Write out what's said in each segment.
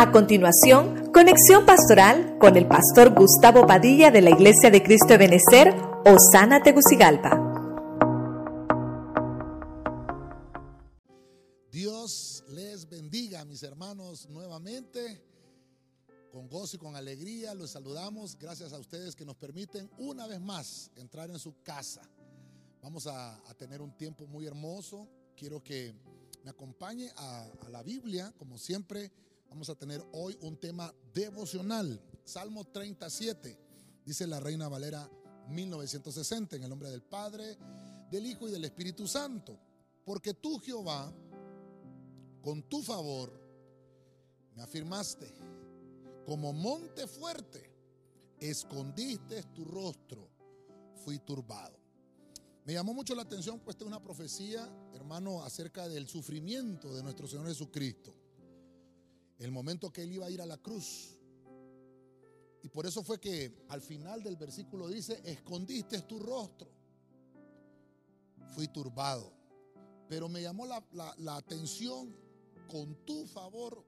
A continuación, conexión pastoral con el pastor Gustavo Padilla de la Iglesia de Cristo de Benecer, Osana Tegucigalpa. Dios les bendiga, mis hermanos, nuevamente. Con gozo y con alegría los saludamos. Gracias a ustedes que nos permiten una vez más entrar en su casa. Vamos a, tener un tiempo muy hermoso. Quiero que me acompañe a la Biblia, como siempre Vamos a tener hoy un tema devocional. Salmo 37, dice la Reina Valera 1960, en el nombre del Padre, del Hijo y del Espíritu Santo. Porque tú, Jehová, con tu favor, me afirmaste, como monte fuerte, escondiste tu rostro, fui turbado. Me llamó mucho la atención, pues esta es una profecía, hermano, acerca del sufrimiento de nuestro Señor Jesucristo el momento que él iba a ir a la cruz. Y por eso fue que al final del versículo dice, escondiste tu rostro. Fui turbado. Pero me llamó la, atención, con tu favor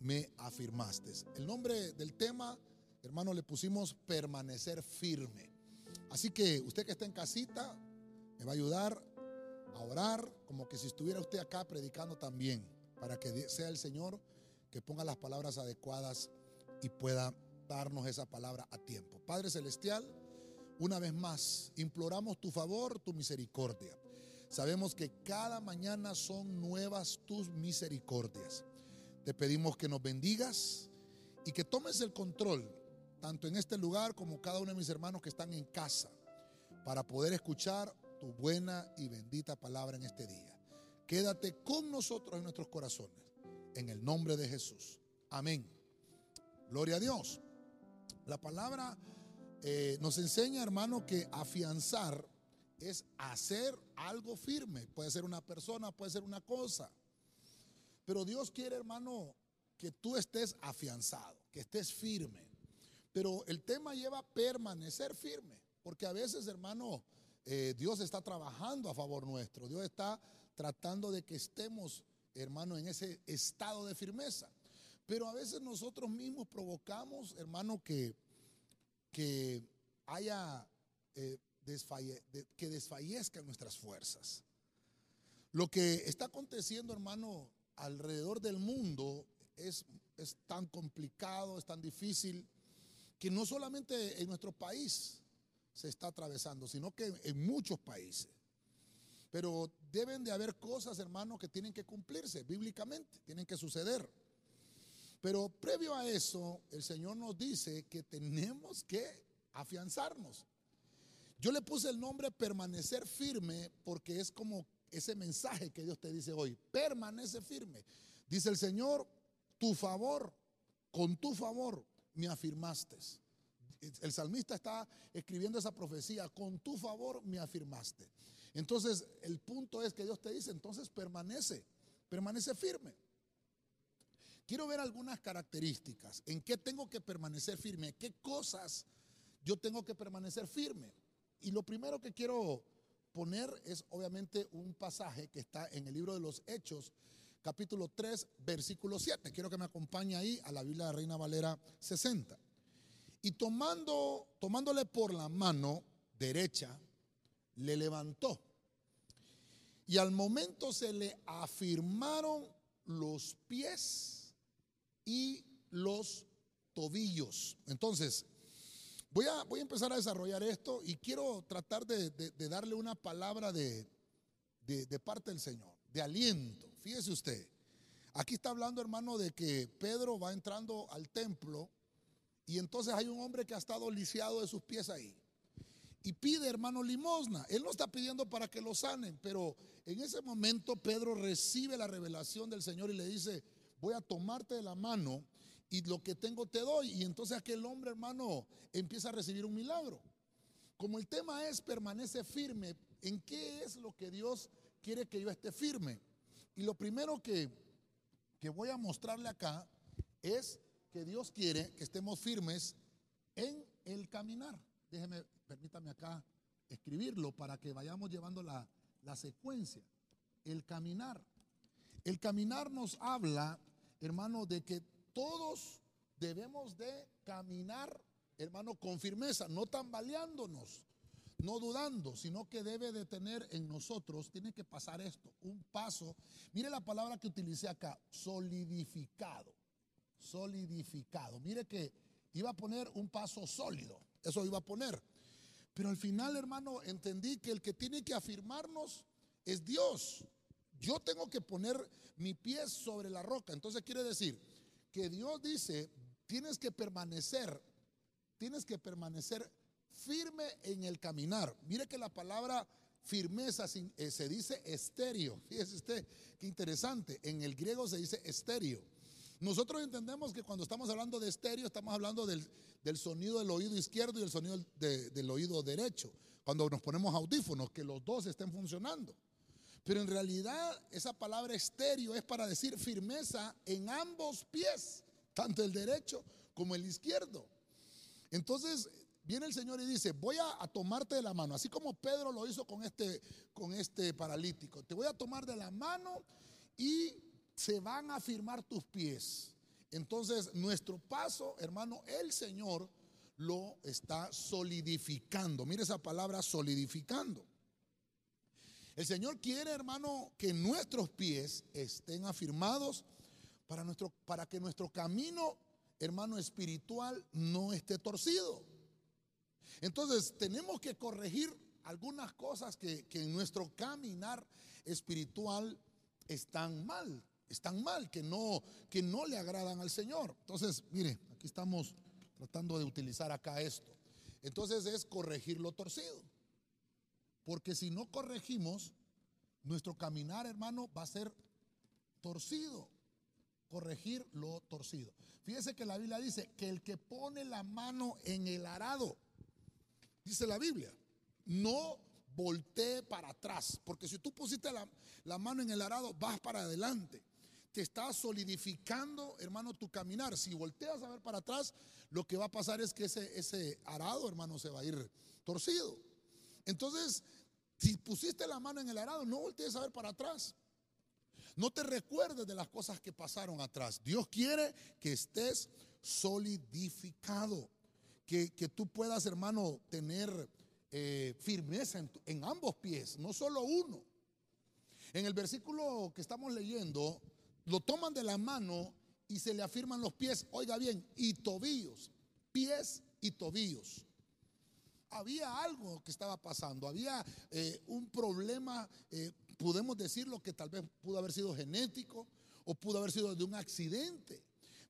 me afirmaste. El nombre del tema, hermano, le pusimos permanecer firme. Así que usted que está en casita, me va a ayudar a orar como que si estuviera usted acá predicando también, para que sea el Señor que ponga las palabras adecuadas y pueda darnos esa palabra a tiempo. Padre Celestial, una vez más, imploramos tu favor, tu misericordia. Sabemos que cada mañana son nuevas tus misericordias. Te pedimos que nos bendigas y que tomes el control, tanto en este lugar como cada uno de mis hermanos que están en casa, para poder escuchar tu buena y bendita palabra en este día. Quédate con nosotros en nuestros corazones en el nombre de Jesús. Amén. Gloria a Dios. La palabra eh, nos enseña, hermano, que afianzar es hacer algo firme. Puede ser una persona, puede ser una cosa. Pero Dios quiere, hermano, que tú estés afianzado, que estés firme. Pero el tema lleva a permanecer firme. Porque a veces, hermano, eh, Dios está trabajando a favor nuestro. Dios está tratando de que estemos hermano, en ese estado de firmeza. Pero a veces nosotros mismos provocamos, hermano, que, que haya, eh, que desfallezcan nuestras fuerzas. Lo que está aconteciendo, hermano, alrededor del mundo es, es tan complicado, es tan difícil, que no solamente en nuestro país se está atravesando, sino que en muchos países. Pero deben de haber cosas, hermanos, que tienen que cumplirse bíblicamente, tienen que suceder. Pero previo a eso, el Señor nos dice que tenemos que afianzarnos. Yo le puse el nombre permanecer firme porque es como ese mensaje que Dios te dice hoy. Permanece firme. Dice el Señor, tu favor, con tu favor me afirmaste. El salmista está escribiendo esa profecía, con tu favor me afirmaste. Entonces, el punto es que Dios te dice, entonces permanece, permanece firme. Quiero ver algunas características. ¿En qué tengo que permanecer firme? ¿Qué cosas yo tengo que permanecer firme? Y lo primero que quiero poner es obviamente un pasaje que está en el libro de los Hechos, capítulo 3, versículo 7. Quiero que me acompañe ahí a la Biblia de Reina Valera 60. Y tomando, tomándole por la mano derecha, le levantó. Y al momento se le afirmaron los pies y los tobillos. Entonces, voy a, voy a empezar a desarrollar esto y quiero tratar de, darle una palabra de, de parte del Señor, de aliento. Fíjese usted, aquí está hablando hermano de que Pedro va entrando al templo y entonces hay un hombre que ha estado lisiado de sus pies ahí y pide, hermano, limosna. Él no está pidiendo para que lo sanen, pero en ese momento Pedro recibe la revelación del Señor y le dice, voy a tomarte de la mano y lo que tengo te doy. Y entonces aquel hombre, hermano, empieza a recibir un milagro. Como el tema es permanece firme, ¿en qué es lo que Dios quiere que yo esté firme? Y lo primero que, que voy a mostrarle acá es que Dios quiere que estemos firmes en el caminar. Déjeme permítame acá escribirlo para que vayamos llevando la, secuencia. El caminar. El caminar nos habla, hermano, de que todos debemos de caminar, hermano, con firmeza, no tambaleándonos, no dudando, sino que debe de tener en nosotros, tiene que pasar esto, un paso. Mire la palabra que utilicé acá, solidificado, solidificado. Mire que iba a poner un paso sólido, eso iba a poner. Pero al final, hermano, entendí que el que tiene que afirmarnos es Dios. Yo tengo que poner mi pie sobre la roca. Entonces quiere decir que Dios dice, tienes que permanecer, tienes que permanecer firme en el caminar. Mire que la palabra firmeza eh, se dice estéreo. Fíjese usted, qué interesante. En el griego se dice estéreo. Nosotros entendemos que cuando estamos hablando de estéreo, estamos hablando del, sonido del oído izquierdo y el sonido del oído derecho. Cuando nos ponemos audífonos, que los dos estén funcionando. Pero en realidad esa palabra estéreo es para decir firmeza en ambos pies, tanto el derecho como el izquierdo. Entonces viene el Señor y dice, voy a, tomarte de la mano, así como Pedro lo hizo con este, con este paralítico. Te voy a tomar de la mano y se van a firmar tus pies. Entonces nuestro paso, hermano, el Señor lo está solidificando. Mire esa palabra solidificando. El Señor quiere, hermano, que nuestros pies estén afirmados para, nuestro, para que nuestro camino, hermano, espiritual no esté torcido. Entonces, tenemos que corregir algunas cosas que, en nuestro caminar espiritual están mal, están mal, que no, que no le agradan al Señor. Entonces, mire, aquí estamos tratando de utilizar acá esto. Entonces es corregir lo torcido. Porque si no corregimos, nuestro caminar, hermano, va a ser torcido. Corregir lo torcido. Fíjese que la Biblia dice que el que pone la mano en el arado, dice la Biblia, no voltee para atrás. Porque si tú pusiste la, mano en el arado, vas para adelante. Te está solidificando, hermano, tu caminar. Si volteas a ver para atrás, lo que va a pasar es que ese, ese arado, hermano, se va a ir torcido. Entonces, si pusiste la mano en el arado, no voltees a ver para atrás. No te recuerdes de las cosas que pasaron atrás. Dios quiere que estés solidificado. Que, tú puedas, hermano, tener eh, firmeza en ambos pies, no solo uno. En el versículo que estamos leyendo, lo toman de la mano y se le afirman los pies, oiga bien, y tobillos, pies y tobillos había algo que estaba pasando, había eh, un problema, eh, podemos decirlo que tal vez pudo haber sido genético o pudo haber sido de un accidente.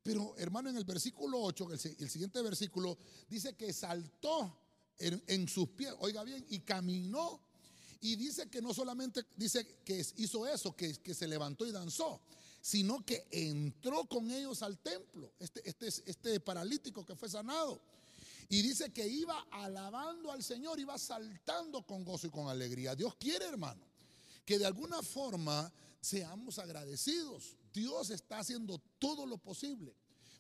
Pero hermano, en el versículo 8, el, siguiente versículo, dice que saltó en, sus pies, oiga bien, y caminó. Y dice que no solamente dice que hizo eso, que, que se levantó y danzó, sino que entró con ellos al templo, este, este, este paralítico que fue sanado. Y dice que iba alabando al Señor, iba saltando con gozo y con alegría. Dios quiere, hermano, que de alguna forma seamos agradecidos. Dios está haciendo todo lo posible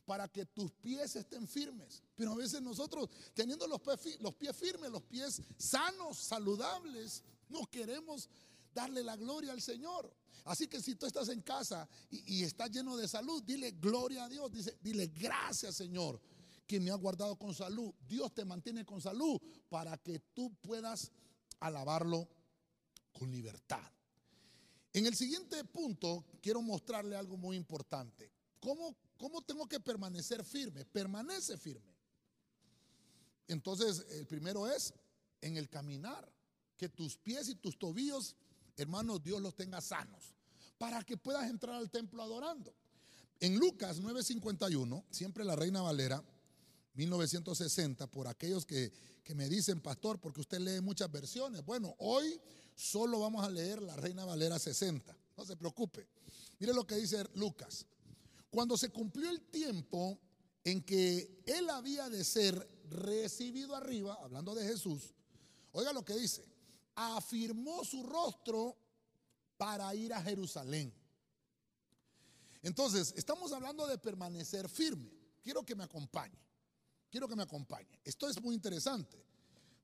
para que tus pies estén firmes. Pero a veces nosotros, teniendo los pies, los pies firmes, los pies sanos, saludables, no queremos darle la gloria al Señor. Así que si tú estás en casa y, y estás lleno de salud, dile gloria a Dios, dile gracias Señor que me ha guardado con salud. Dios te mantiene con salud para que tú puedas alabarlo con libertad. En el siguiente punto quiero mostrarle algo muy importante. ¿Cómo, cómo tengo que permanecer firme? Permanece firme. Entonces, el primero es en el caminar. Que tus pies y tus tobillos, hermanos, Dios los tenga sanos. Para que puedas entrar al templo adorando. En Lucas 9:51, siempre la Reina Valera, 1960, por aquellos que, me dicen, pastor, porque usted lee muchas versiones. Bueno, hoy solo vamos a leer la Reina Valera 60. No se preocupe. Mire lo que dice Lucas. Cuando se cumplió el tiempo en que él había de ser recibido arriba, hablando de Jesús, oiga lo que dice, afirmó su rostro para ir a Jerusalén. Entonces, estamos hablando de permanecer firme. Quiero que me acompañe. Quiero que me acompañe. Esto es muy interesante,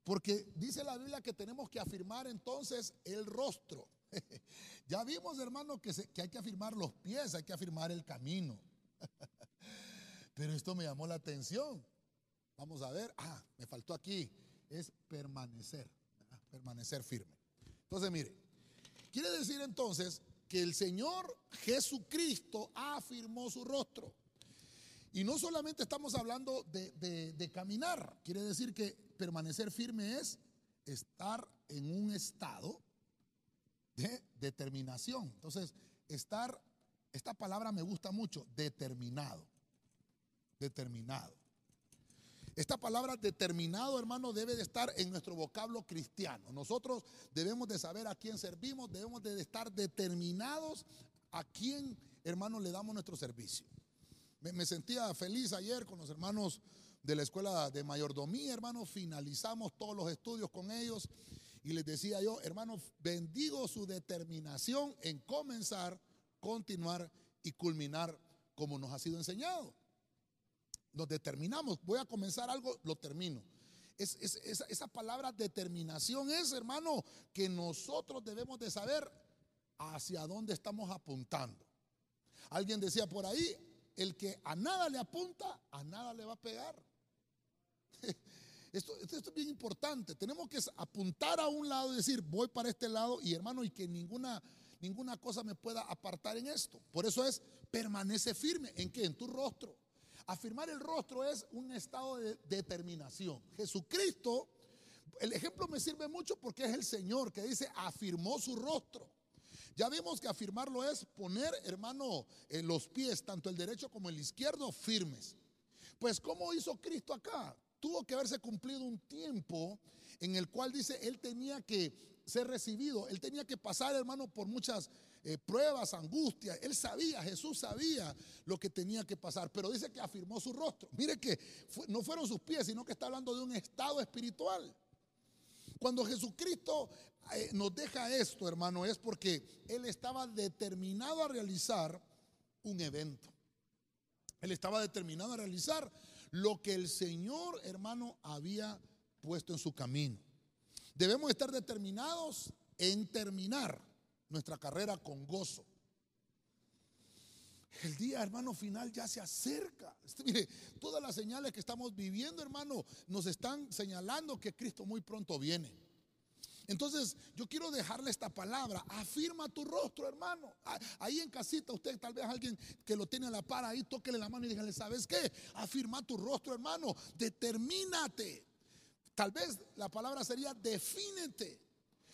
porque dice la Biblia que tenemos que afirmar entonces el rostro. ya vimos, hermano, que, que hay que afirmar los pies, hay que afirmar el camino. Pero esto me llamó la atención. Vamos a ver. Ah, me faltó aquí. Es permanecer. Permanecer firme. Entonces, mire. Quiere decir entonces que el Señor Jesucristo afirmó su rostro. Y no solamente estamos hablando de, caminar, quiere decir que permanecer firme es estar en un estado de determinación. Entonces, estar, esta palabra me gusta mucho, determinado. Determinado. Esta palabra determinado, hermano, debe de estar en nuestro vocablo cristiano. Nosotros debemos de saber a quién servimos, debemos de estar determinados a quién, hermano, le damos nuestro servicio. Me, sentía feliz ayer con los hermanos de la escuela de mayordomía, hermanos. Finalizamos todos los estudios con ellos y les decía yo, hermanos, bendigo su determinación en comenzar, continuar y culminar como nos ha sido enseñado. Nos determinamos, voy a comenzar algo, lo termino. Es, esa, palabra determinación es, hermano, que nosotros debemos de saber hacia dónde estamos apuntando. Alguien decía por ahí, el que a nada le apunta, a nada le va a pegar. Esto, esto, es bien importante. Tenemos que apuntar a un lado y decir, voy para este lado y hermano, y que ninguna, ninguna cosa me pueda apartar en esto. Por eso es, permanece firme. ¿En qué? En tu rostro. Afirmar el rostro es un estado de determinación. Jesucristo, el ejemplo me sirve mucho porque es el Señor que dice, afirmó su rostro. Ya vimos que afirmarlo es poner, hermano, en los pies, tanto el derecho como el izquierdo, firmes. Pues, ¿cómo hizo Cristo acá? Tuvo que haberse cumplido un tiempo en el cual dice, él tenía que ser recibido, él tenía que pasar, hermano, por muchas eh, pruebas, angustias. Él sabía, Jesús sabía lo que tenía que pasar, pero dice que afirmó su rostro. Mire que no fueron sus pies, sino que está hablando de un estado espiritual. Cuando Jesucristo eh, nos deja esto, hermano, es porque Él estaba determinado a realizar un evento. Él estaba determinado a realizar lo que el Señor, hermano, había puesto en su camino. Debemos estar determinados en terminar nuestra carrera con gozo. El día, hermano, final ya se acerca. Este, mire, todas las señales que estamos viviendo, hermano, nos están señalando que Cristo muy pronto viene. Entonces, yo quiero dejarle esta palabra. Afirma tu rostro, hermano. Ahí en casita, usted tal vez alguien que lo tiene a la par ahí, tóquele la mano y dígale, ¿sabes qué? Afirma tu rostro, hermano. Determínate. Tal vez la palabra sería defínete.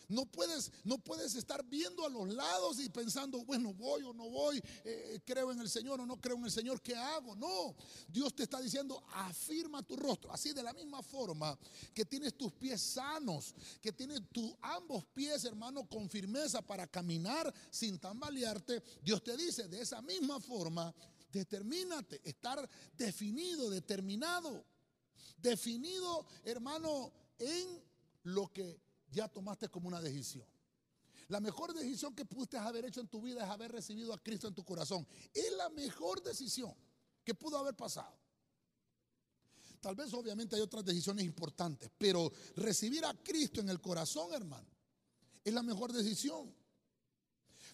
No puedes, no puedes estar viendo a los lados y pensando, bueno, voy o no voy, eh, creo en el Señor o no creo en el Señor, ¿qué hago? No, Dios te está diciendo, afirma tu rostro. Así de la misma forma que tienes tus pies sanos, que tienes tus ambos pies, hermano, con firmeza para caminar sin tambalearte, Dios te dice, de esa misma forma, determínate, estar definido, determinado, definido, hermano, en lo que ya tomaste como una decisión. La mejor decisión que pudiste haber hecho en tu vida es haber recibido a Cristo en tu corazón. Es la mejor decisión que pudo haber pasado. Tal vez obviamente hay otras decisiones importantes, pero recibir a Cristo en el corazón, hermano, es la mejor decisión.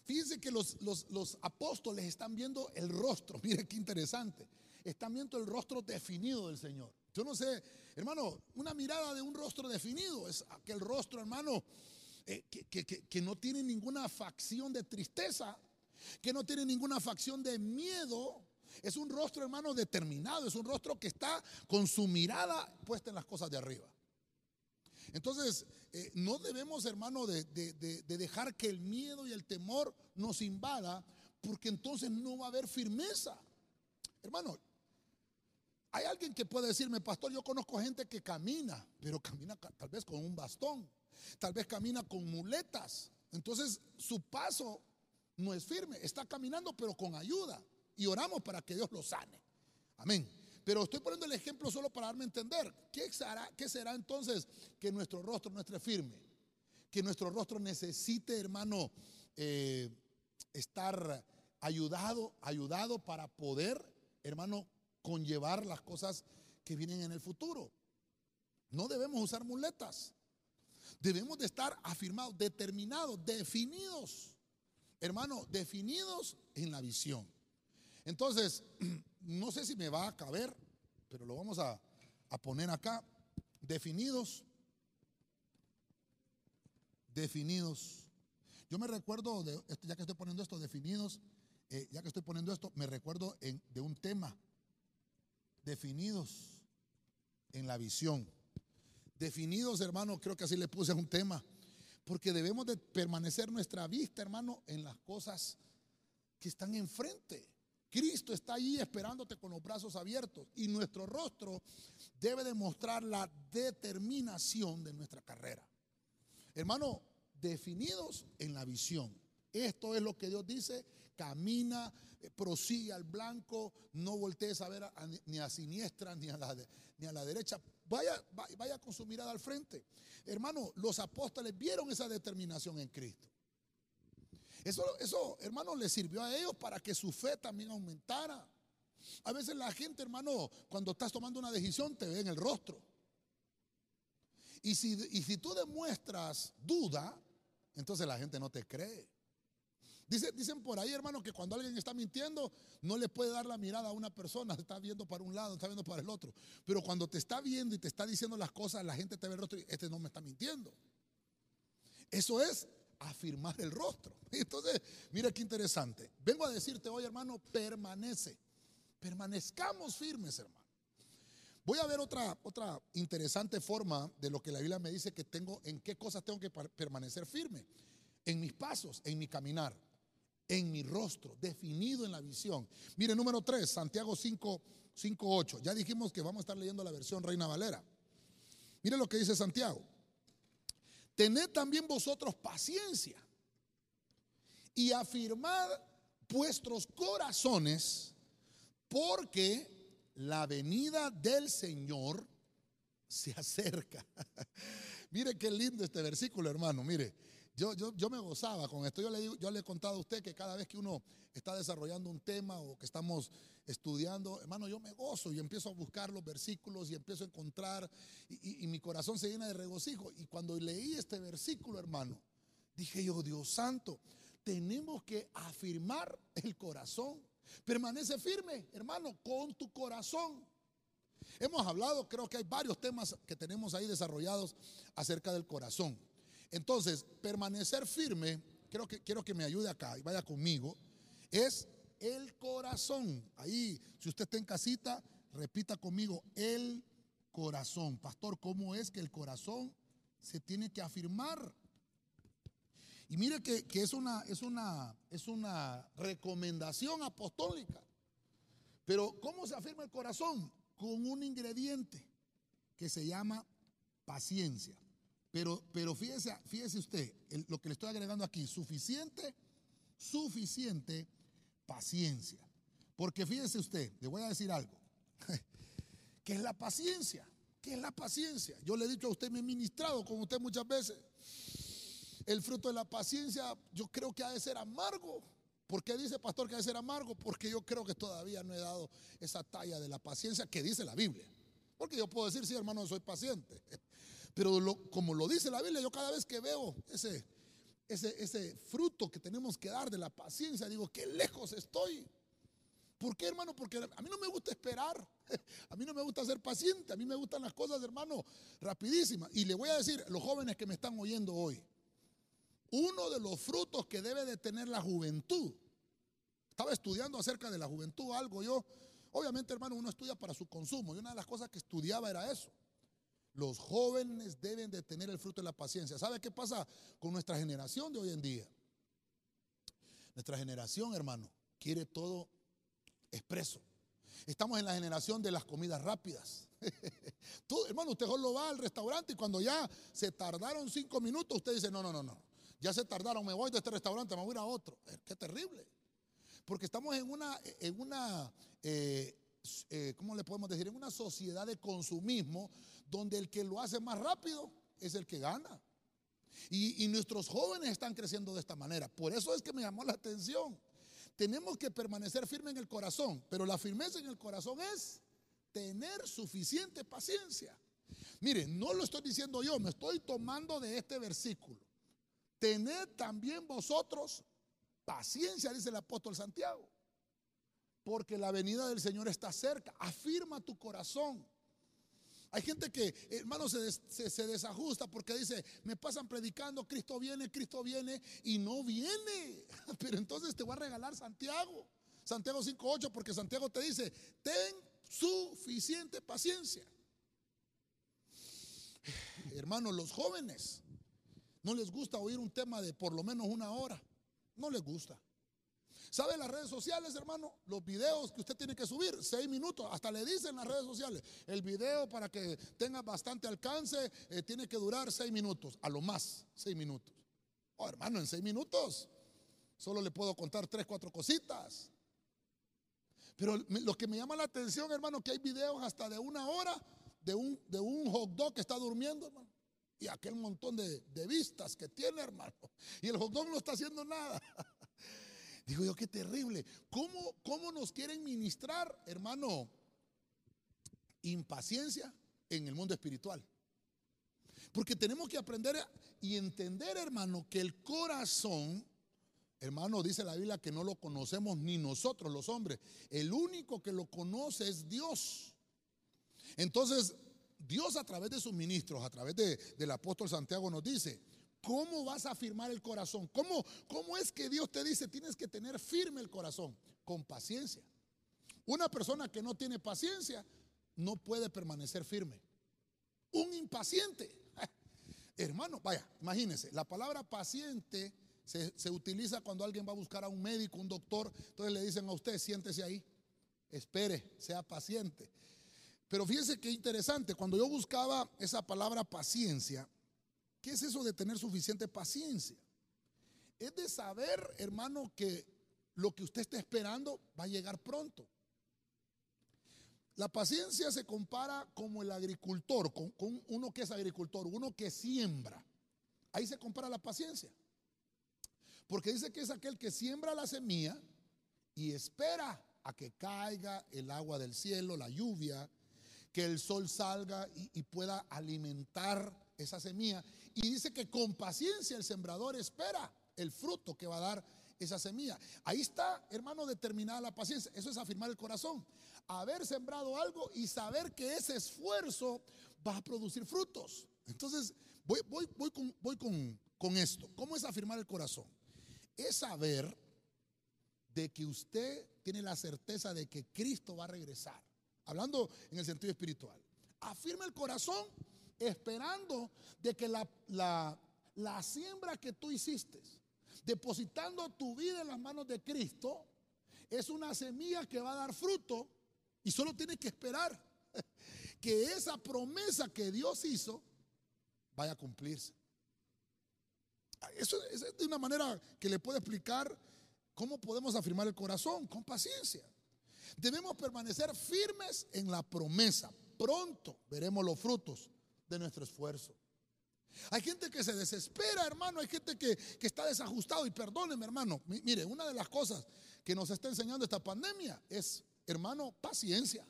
Fíjense que los, los, apóstoles están viendo el rostro, mire qué interesante, están viendo el rostro definido del Señor. Yo no sé, hermano, una mirada de un rostro definido es aquel rostro, hermano, eh, que, no tiene ninguna facción de tristeza, que no tiene ninguna facción de miedo. Es un rostro, hermano, determinado, es un rostro que está con su mirada puesta en las cosas de arriba. Entonces, eh, no debemos, hermano, de, de, dejar que el miedo y el temor nos invada, porque entonces no va a haber firmeza. Hermano, hay alguien que puede decirme, pastor, yo conozco gente que camina, pero camina tal vez con un bastón, tal vez camina con muletas. Entonces su paso no es firme, está caminando pero con ayuda. Y oramos para que Dios lo sane. Amén. Pero estoy poniendo el ejemplo solo para darme a entender. ¿Qué será, entonces que nuestro rostro no esté firme? Que nuestro rostro necesite, hermano, eh, estar ayudado, ayudado para poder, hermano, conllevar las cosas que vienen en el futuro. No debemos usar muletas. Debemos de estar afirmados, determinados, definidos. Hermano, definidos en la visión. Entonces, no sé si me va a caber, pero lo vamos a, a poner acá. Definidos. Definidos. Yo me recuerdo, de, ya que estoy poniendo esto, definidos, eh, ya que estoy poniendo esto, me recuerdo de un tema. Definidos en la visión. Definidos, hermano, creo que así le puse un tema. Porque debemos de permanecer nuestra vista, hermano, en las cosas que están enfrente. Cristo está allí esperándote con los brazos abiertos y nuestro rostro debe demostrar la determinación de nuestra carrera. Hermano, definidos en la visión. Esto es lo que Dios dice, camina, eh, prosigue al blanco, no voltees a ver ni a siniestra ni a la, derecha, vaya, vaya con su mirada al frente. Hermano, los apóstoles vieron esa determinación en Cristo. Eso, eso, hermano, le sirvió a ellos para que su fe también aumentara. A veces la gente, hermano, cuando estás tomando una decisión, te ve en el rostro. Y si, y si tú demuestras duda, entonces la gente no te cree. Dicen por ahí, hermano, que cuando alguien está mintiendo, no le puede dar la mirada a una persona, está viendo para un lado, está viendo para el otro. Pero cuando te está viendo y te está diciendo las cosas, la gente te ve el rostro y este no me está mintiendo. Eso es afirmar el rostro. Entonces, mira qué interesante. Vengo a decirte hoy, hermano, permanece. Permanezcamos firmes, hermano. Voy a ver otra, otra interesante forma de lo que la Biblia me dice que tengo, en qué cosas tengo que permanecer firme. En mis pasos, en mi caminar, en mi rostro, definido en la visión. Mire, número 3, Santiago 5, 5, 8. Ya dijimos que vamos a estar leyendo la versión Reina Valera. Mire lo que dice Santiago. Tened también vosotros paciencia y afirmad vuestros corazones porque la venida del Señor se acerca. mire qué lindo este versículo, hermano. Mire, yo, yo, yo me gozaba con esto. Yo le, yo le he contado a usted que cada vez que uno está desarrollando un tema o que estamos estudiando, hermano, yo me gozo y empiezo a buscar los versículos y empiezo a encontrar y, y mi corazón se llena de regocijo. Y cuando leí este versículo, hermano, dije yo, Dios santo, tenemos que afirmar el corazón Permanece firme, hermano, con tu corazón. Hemos hablado, creo que hay varios temas que tenemos ahí desarrollados acerca del corazón. Entonces, permanecer firme, que quiero que me ayude acá y vaya conmigo, es el corazón. Ahí, si usted está en casita, repita conmigo, el corazón. Pastor, ¿cómo es que el corazón se tiene que afirmar? Y mire que, es, una, es, una, es una recomendación apostólica. Pero ¿cómo se afirma el corazón? Con un ingrediente que se llama paciencia. Pero, pero fíjese, fíjese usted, lo que le estoy agregando aquí, suficiente, suficiente paciencia. Porque fíjese usted, le voy a decir algo. ¿Qué es la paciencia? ¿Qué es la paciencia? Yo le he dicho a usted, me he ministrado con usted muchas veces. El fruto de la paciencia yo creo que ha de ser amargo. ¿Por qué dice pastor que ha de ser amargo? Porque yo creo que todavía no he dado esa talla de la paciencia que dice la Biblia. Porque yo puedo decir, sí, hermano, soy paciente. Pero como lo dice la Biblia, yo cada vez que veo ese, ese, ese fruto que tenemos que dar de la paciencia, digo, qué lejos estoy. ¿Por qué, hermano? Porque a mí no me gusta esperar. A mí no me gusta ser paciente. A mí me gustan las cosas, hermano, rapidísimas. Y le voy a decir, los jóvenes que me están oyendo hoy, uno de los frutos que debe de tener la juventud. Estaba estudiando acerca de la juventud algo yo. Obviamente, hermano, uno estudia para su consumo y una de las cosas que estudiaba era eso. Los jóvenes deben de tener el fruto de la paciencia. ¿Sabe qué pasa con nuestra generación de hoy en día? Nuestra generación, hermano, quiere todo expreso. Estamos en la generación de las comidas rápidas. hermano, usted solo va al restaurante y cuando ya se tardaron cinco minutos, usted dice, no, no, no, no. Ya se tardaron, me voy de este restaurante, me voy a ir a otro. Eh, qué terrible. Porque estamos en una, en una eh, eh, ¿cómo le podemos decir? En una sociedad de consumismo donde el que lo hace más rápido es el que gana. Y, nuestros jóvenes están creciendo de esta manera. Por eso es que me llamó la atención. Tenemos que permanecer firmes en el corazón, pero la firmeza en el corazón es tener suficiente paciencia. Miren, no lo estoy diciendo yo, me estoy tomando de este versículo. Tened también vosotros paciencia, dice el apóstol Santiago. porque la venida del Señor está cerca. Afirma tu corazón. Hay gente que, hermano, se, desajusta porque dice, me pasan predicando, Cristo viene, Cristo viene, y no viene. Pero entonces te voy a regalar Santiago, Santiago 5.8, porque Santiago te dice, ten suficiente paciencia. Hermano, los jóvenes no les gusta oír un tema de por lo menos una hora. No les gusta. ¿Sabe las redes sociales, hermano? Los videos que usted tiene que subir, seis minutos. Hasta le dicen las redes sociales. El video para que tenga bastante alcance eh, tiene que durar seis minutos. A lo más, seis minutos. Oh, hermano, en seis minutos solo le puedo contar tres, cuatro cositas. Pero lo que me llama la atención, hermano, que hay videos hasta de una hora de un, de un hot dog que está durmiendo, hermano. Y aquel montón de, de vistas que tiene, hermano. Y el hot dog no está haciendo nada. Digo yo, qué terrible. ¿Cómo, cómo nos quieren ministrar, hermano? Impaciencia en el mundo espiritual. Porque tenemos que aprender y entender, hermano, que el corazón, hermano, dice la Biblia que no lo conocemos ni nosotros los hombres. El único que lo conoce es Dios. Entonces, Dios a través de sus ministros, a través de, del apóstol Santiago nos dice, ¿Cómo vas a afirmar el corazón? ¿Cómo, ¿Cómo es que Dios te dice tienes que tener firme el corazón? Con paciencia. Una persona que no tiene paciencia no puede permanecer firme. Un impaciente. Hermano, vaya, imagínense, la palabra paciente se, se, utiliza cuando alguien va a buscar a un médico, un doctor, entonces le dicen a usted, siéntese ahí, espere, sea paciente. Pero fíjense qué interesante, cuando yo buscaba esa palabra paciencia, ¿Qué es eso de tener suficiente paciencia? Es de saber, hermano, que lo que usted está esperando va a llegar pronto. La paciencia se compara como el agricultor, con, uno que es agricultor, uno que siembra. Ahí se compara la paciencia. Porque dice que es aquel que siembra la semilla y espera a que caiga el agua del cielo, la lluvia, que el sol salga y, y pueda alimentar esa semilla. Y dice que con paciencia el sembrador espera el fruto que va a dar esa semilla. Ahí está, hermano, determinada la paciencia. Eso es afirmar el corazón. Haber sembrado algo y saber que ese esfuerzo va a producir frutos. Entonces, voy, voy, voy, con, voy con, con esto. ¿Cómo es afirmar el corazón? Es saber de que usted tiene la certeza de que Cristo va a regresar. Hablando en el sentido espiritual. Afirma el corazón esperando de que la, la, siembra que tú hiciste, depositando tu vida en las manos de Cristo, es una semilla que va a dar fruto y solo tienes que esperar que esa promesa que Dios hizo vaya a cumplirse. Eso, es de una manera que le puedo explicar cómo podemos afirmar el corazón, con paciencia. Debemos permanecer firmes en la promesa. Pronto veremos los frutos de nuestro esfuerzo. Hay gente que se desespera, hermano. Hay gente que, está desajustado. Y perdóneme, hermano. Mire, una de las cosas que nos está enseñando esta pandemia es, hermano, paciencia.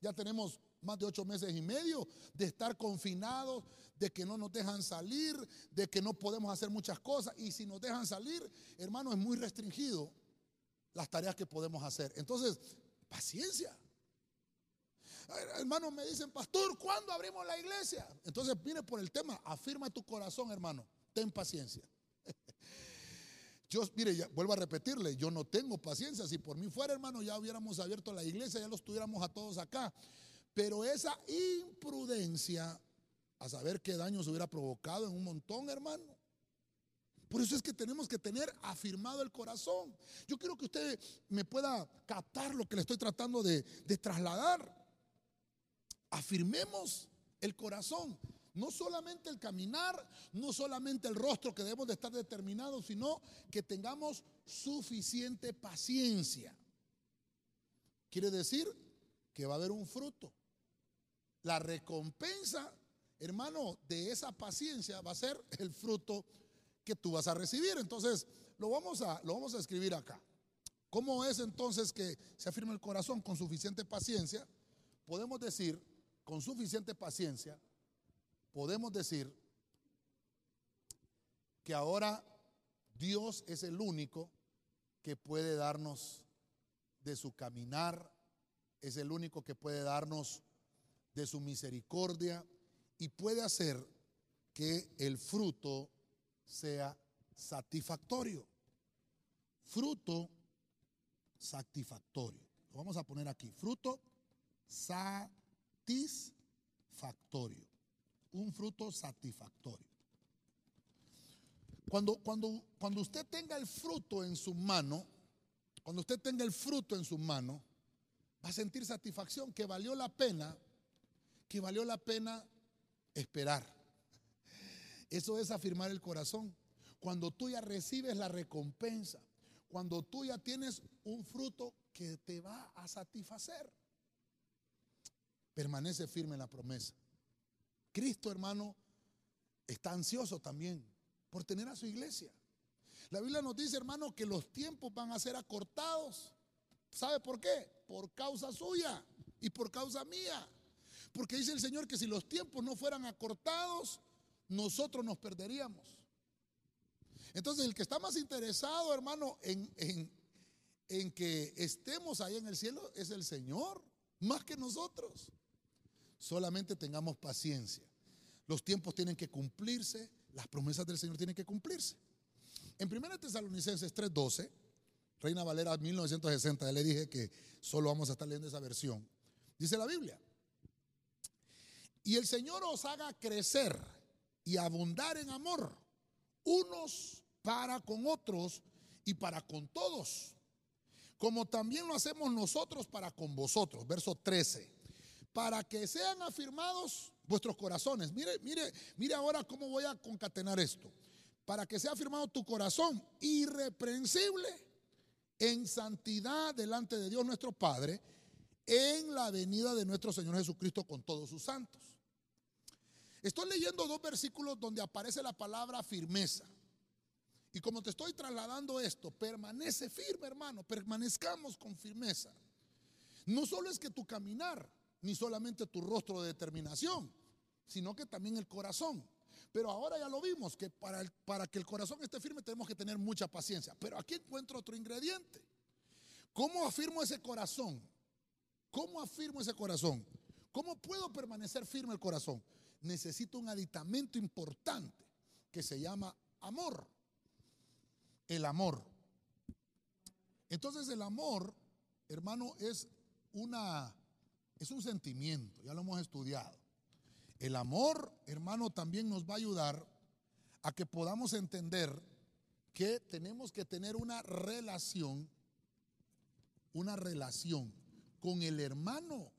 Ya tenemos más de ocho meses y medio de estar confinados, de que no nos dejan salir, de que no podemos hacer muchas cosas. Y si nos dejan salir, hermano, es muy restringido las tareas que podemos hacer. Entonces, paciencia. Hermanos me dicen, pastor, ¿cuándo abrimos la iglesia? Entonces viene por el tema, afirma tu corazón, hermano, ten paciencia. Yo, mire, vuelvo a repetirle, yo no tengo paciencia. Si por mí fuera, hermano, ya hubiéramos abierto la iglesia, ya los tuviéramos a todos acá. Pero esa imprudencia, a saber qué daño se hubiera provocado en un montón, hermano. Por eso es que tenemos que tener afirmado el corazón. Yo quiero que usted me pueda captar lo que le estoy tratando de trasladar afirmemos el corazón. No solamente el caminar, no solamente el rostro que debemos de estar determinados, sino que tengamos suficiente paciencia. Quiere decir que va a haber un fruto. La recompensa, hermano, de esa paciencia va a ser el fruto que tú vas a recibir. Entonces, lo vamos a, lo vamos a escribir acá. ¿Cómo es entonces que se afirma el corazón con suficiente paciencia? Podemos decir con suficiente paciencia, podemos decir que ahora Dios es el único que puede darnos de su caminar, es el único que puede darnos de su misericordia y puede hacer que el fruto sea satisfactorio. Fruto satisfactorio. Lo vamos a poner aquí. Fruto satisfactorio. Un fruto satisfactorio. Cuando, cuando, cuando usted tenga el fruto en su mano, cuando usted tenga el fruto en su mano, va a sentir satisfacción, que valió la pena, que valió la pena esperar. Eso es afirmar el corazón. Cuando tú ya recibes la recompensa, cuando tú ya tienes un fruto que te va a satisfacer, permanece firme en la promesa. Cristo, hermano, está ansioso también por tener a su iglesia. La Biblia nos dice, hermano, que los tiempos van a ser acortados. ¿Sabe por qué? Por causa suya y por causa mía. Porque dice el Señor que si los tiempos no fueran acortados, nosotros nos perderíamos. Entonces, el que está más interesado, hermano, en, en que estemos ahí en el cielo es el Señor, más que nosotros. Solamente tengamos paciencia. Los tiempos tienen que cumplirse, las promesas del Señor tienen que cumplirse. En 1 Tesalonicenses 3:12, Reina Valera 1960, ya le dije que solo vamos a estar leyendo esa versión. Dice la Biblia, y el Señor os haga crecer y abundar en amor, unos para con otros y para con todos, como también lo hacemos nosotros para con vosotros. Verso 13, para que sean afirmados vuestros corazones. Mire, mire, mire ahora cómo voy a concatenar esto para que sea firmado tu corazón irreprensible en santidad delante de Dios nuestro Padre en la venida de nuestro Señor Jesucristo con todos sus santos. Estoy leyendo dos versículos donde aparece la palabra firmeza. Y como te estoy trasladando esto, permanece firme, hermano, permanezcamos con firmeza. No solo es que tu caminar, ni solamente tu rostro de determinación, sino que también el corazón. Pero ahora ya lo vimos, que para, para que el corazón esté firme tenemos que tener mucha paciencia. Pero aquí encuentro otro ingrediente. ¿Cómo afirmo ese corazón? ¿Cómo afirmo ese corazón? ¿Cómo puedo permanecer firme el corazón? Necesito un aditamento importante que se llama amor. El amor. Entonces el amor, hermano, es una es un sentimiento, ya lo hemos estudiado. El amor, hermano, también nos va a ayudar a que podamos entender que tenemos que tener una relación, una relación con el hermano,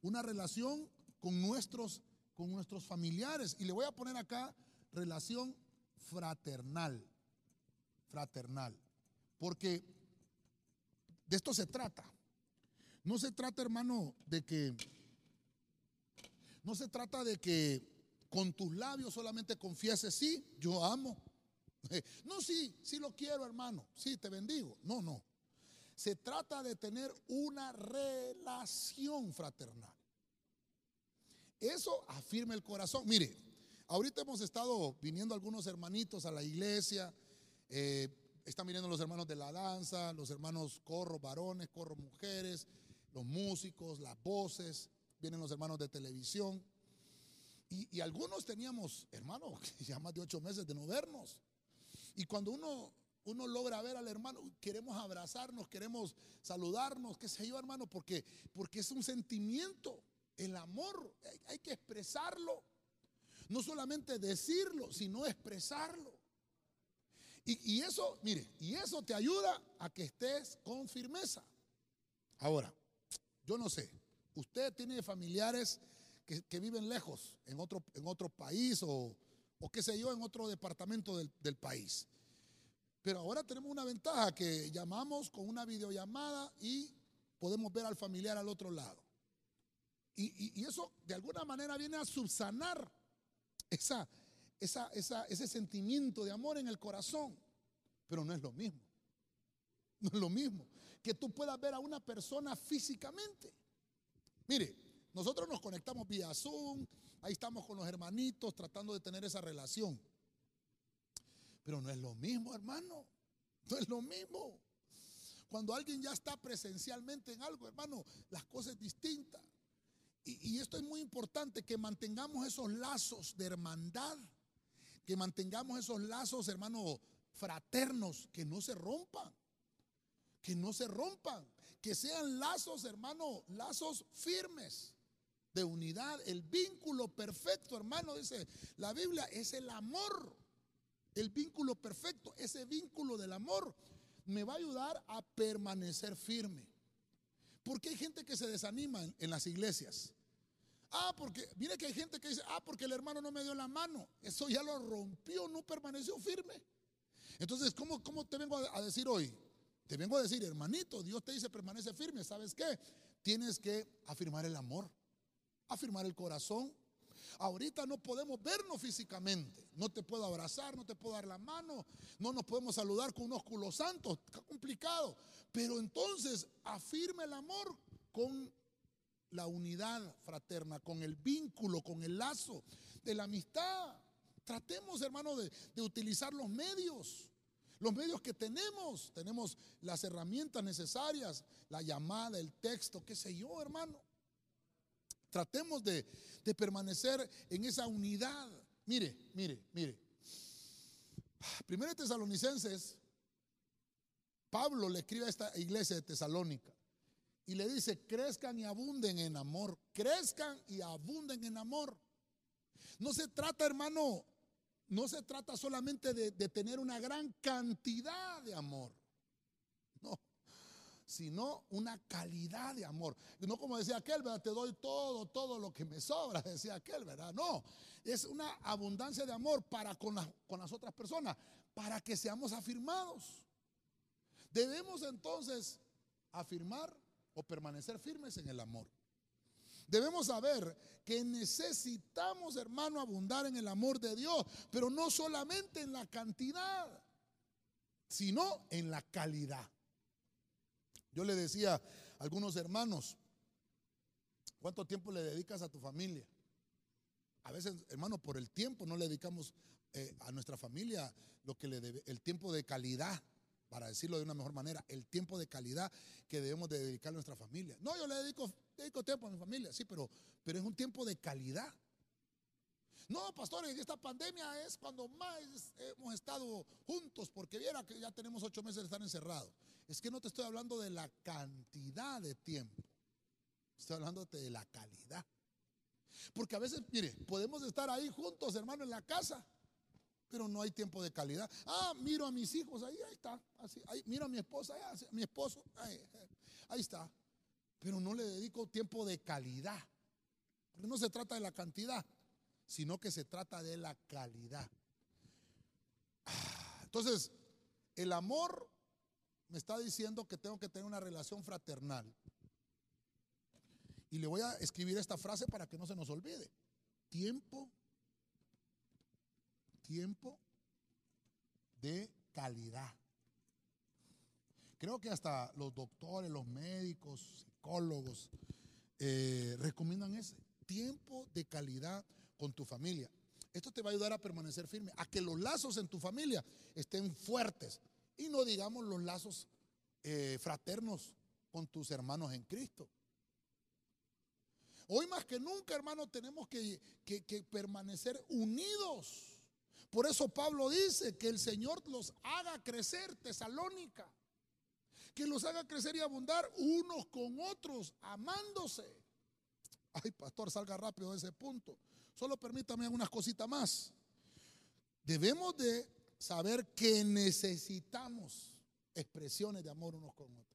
una relación con nuestros, con nuestros familiares. Y le voy a poner acá relación fraternal, fraternal, porque de esto se trata. No se trata, hermano, de que no se trata de que con tus labios solamente confieses, sí, yo amo. No, sí, sí lo quiero, hermano. Sí, te bendigo. No, no. Se trata de tener una relación fraternal. Eso afirma el corazón. Mire, ahorita hemos estado viniendo algunos hermanitos a la iglesia. Eh, están viniendo los hermanos de la danza, los hermanos corro varones, corro mujeres, los músicos, las voces vienen los hermanos de televisión. Y, algunos teníamos, hermano, ya más de ocho meses de no vernos. Y cuando uno, uno logra ver al hermano, queremos abrazarnos, queremos saludarnos, qué sé yo, hermano, porque, porque es un sentimiento, el amor, hay, que expresarlo. No solamente decirlo, sino expresarlo. Y, y, eso, mire, y eso te ayuda a que estés con firmeza. Ahora, yo no sé, Usted tiene familiares que, viven lejos, en otro, en otro país o, o, qué sé yo, en otro departamento del, país. Pero ahora tenemos una ventaja que llamamos con una videollamada y podemos ver al familiar al otro lado. Y, y, eso de alguna manera viene a subsanar esa, esa, esa, ese sentimiento de amor en el corazón. Pero no es lo mismo. No es lo mismo que tú puedas ver a una persona físicamente. Mire, nosotros nos conectamos vía Zoom, ahí estamos con los hermanitos tratando de tener esa relación. Pero no es lo mismo, hermano. No es lo mismo. cuando alguien ya está presencialmente en algo, hermano, las cosas distintas. Y, y esto es muy importante, que mantengamos esos lazos de hermandad, que mantengamos esos lazos, hermano, fraternos, que no se rompan, que no se rompan, que sean lazos, hermano, lazos firmes de unidad. El vínculo perfecto, hermano, dice la Biblia, es el amor. El vínculo perfecto, ese vínculo del amor, me va a ayudar a permanecer firme. Porque hay gente que se desanima en, las iglesias. Ah, porque, mire que hay gente que dice, ah, porque el hermano no me dio la mano. Eso ya lo rompió, no permaneció firme. Entonces, ¿cómo, cómo te vengo a decir hoy? Te vengo a decir, hermanito, Dios te dice permanece firme. ¿Sabes qué? Tienes que afirmar el amor, afirmar el corazón. Ahorita no podemos vernos físicamente. No te puedo abrazar, no te puedo dar la mano, no nos podemos saludar con unos culos santos. Está complicado. Pero entonces afirma el amor con la unidad fraterna, con el vínculo, con el lazo de la amistad. Tratemos, hermano, de, de utilizar los medios los medios que tenemos. Tenemos las herramientas necesarias, la llamada, el texto, qué sé yo, hermano. Tratemos de, permanecer en esa unidad. Mire, mire, mire. Primero Tesalonicenses, Pablo le escribe a esta iglesia de Tesalónica y le dice, crezcan y abunden en amor, crezcan y abunden en amor. No se trata, hermano, no se trata solamente de, tener una gran cantidad de amor, no, sino una calidad de amor. No como decía aquel, ¿verdad? Te doy todo, todo lo que me sobra, decía aquel, ¿verdad? No, es una abundancia de amor para con, con las otras personas, para que seamos afirmados. Debemos entonces afirmar o permanecer firmes en el amor. Debemos saber que necesitamos, hermano, abundar en el amor de Dios, pero no solamente en la cantidad, sino en la calidad. Yo le decía a algunos hermanos, ¿cuánto tiempo le dedicas a tu familia? A veces, hermano, por el tiempo no le dedicamos eh, a nuestra familia lo que le debe, el tiempo de calidad, para decirlo de una mejor manera, el tiempo de calidad que debemos de dedicar a nuestra familia. No, yo le dedico dedico tiempo a mi familia, sí, pero, pero es un tiempo de calidad. No, pastor, en esta pandemia es cuando más hemos estado juntos, porque viera que ya tenemos ocho meses de estar encerrados. Es que no te estoy hablando de la cantidad de tiempo, estoy hablando de la calidad. Porque a veces, mire, podemos estar ahí juntos, hermano, en la casa, pero no hay tiempo de calidad. Ah, miro a mis hijos, ahí, ahí está. Así, ahí, miro a mi esposa, a mi esposo, ahí, ahí está pero no le dedico tiempo de calidad. Porque no se trata de la cantidad, sino que se trata de la calidad. Ah, entonces, el amor me está diciendo que tengo que tener una relación fraternal. Y le voy a escribir esta frase para que no se nos olvide. Tiempo, tiempo de calidad. Creo que hasta los doctores, los médicos, psicólogos, eh, recomiendan ese tiempo de calidad con tu familia. Esto te va a ayudar a permanecer firme, a que los lazos en tu familia estén fuertes y no digamos los lazos eh, fraternos con tus hermanos en Cristo. Hoy más que nunca, hermano, tenemos que, que permanecer unidos. Por eso Pablo dice que el Señor los haga crecer, Tesalónica que los haga crecer y abundar unos con otros, amándose. Ay, pastor, salga rápido de ese punto. Solo permítame unas cositas más. Debemos de saber que necesitamos expresiones de amor unos con otros.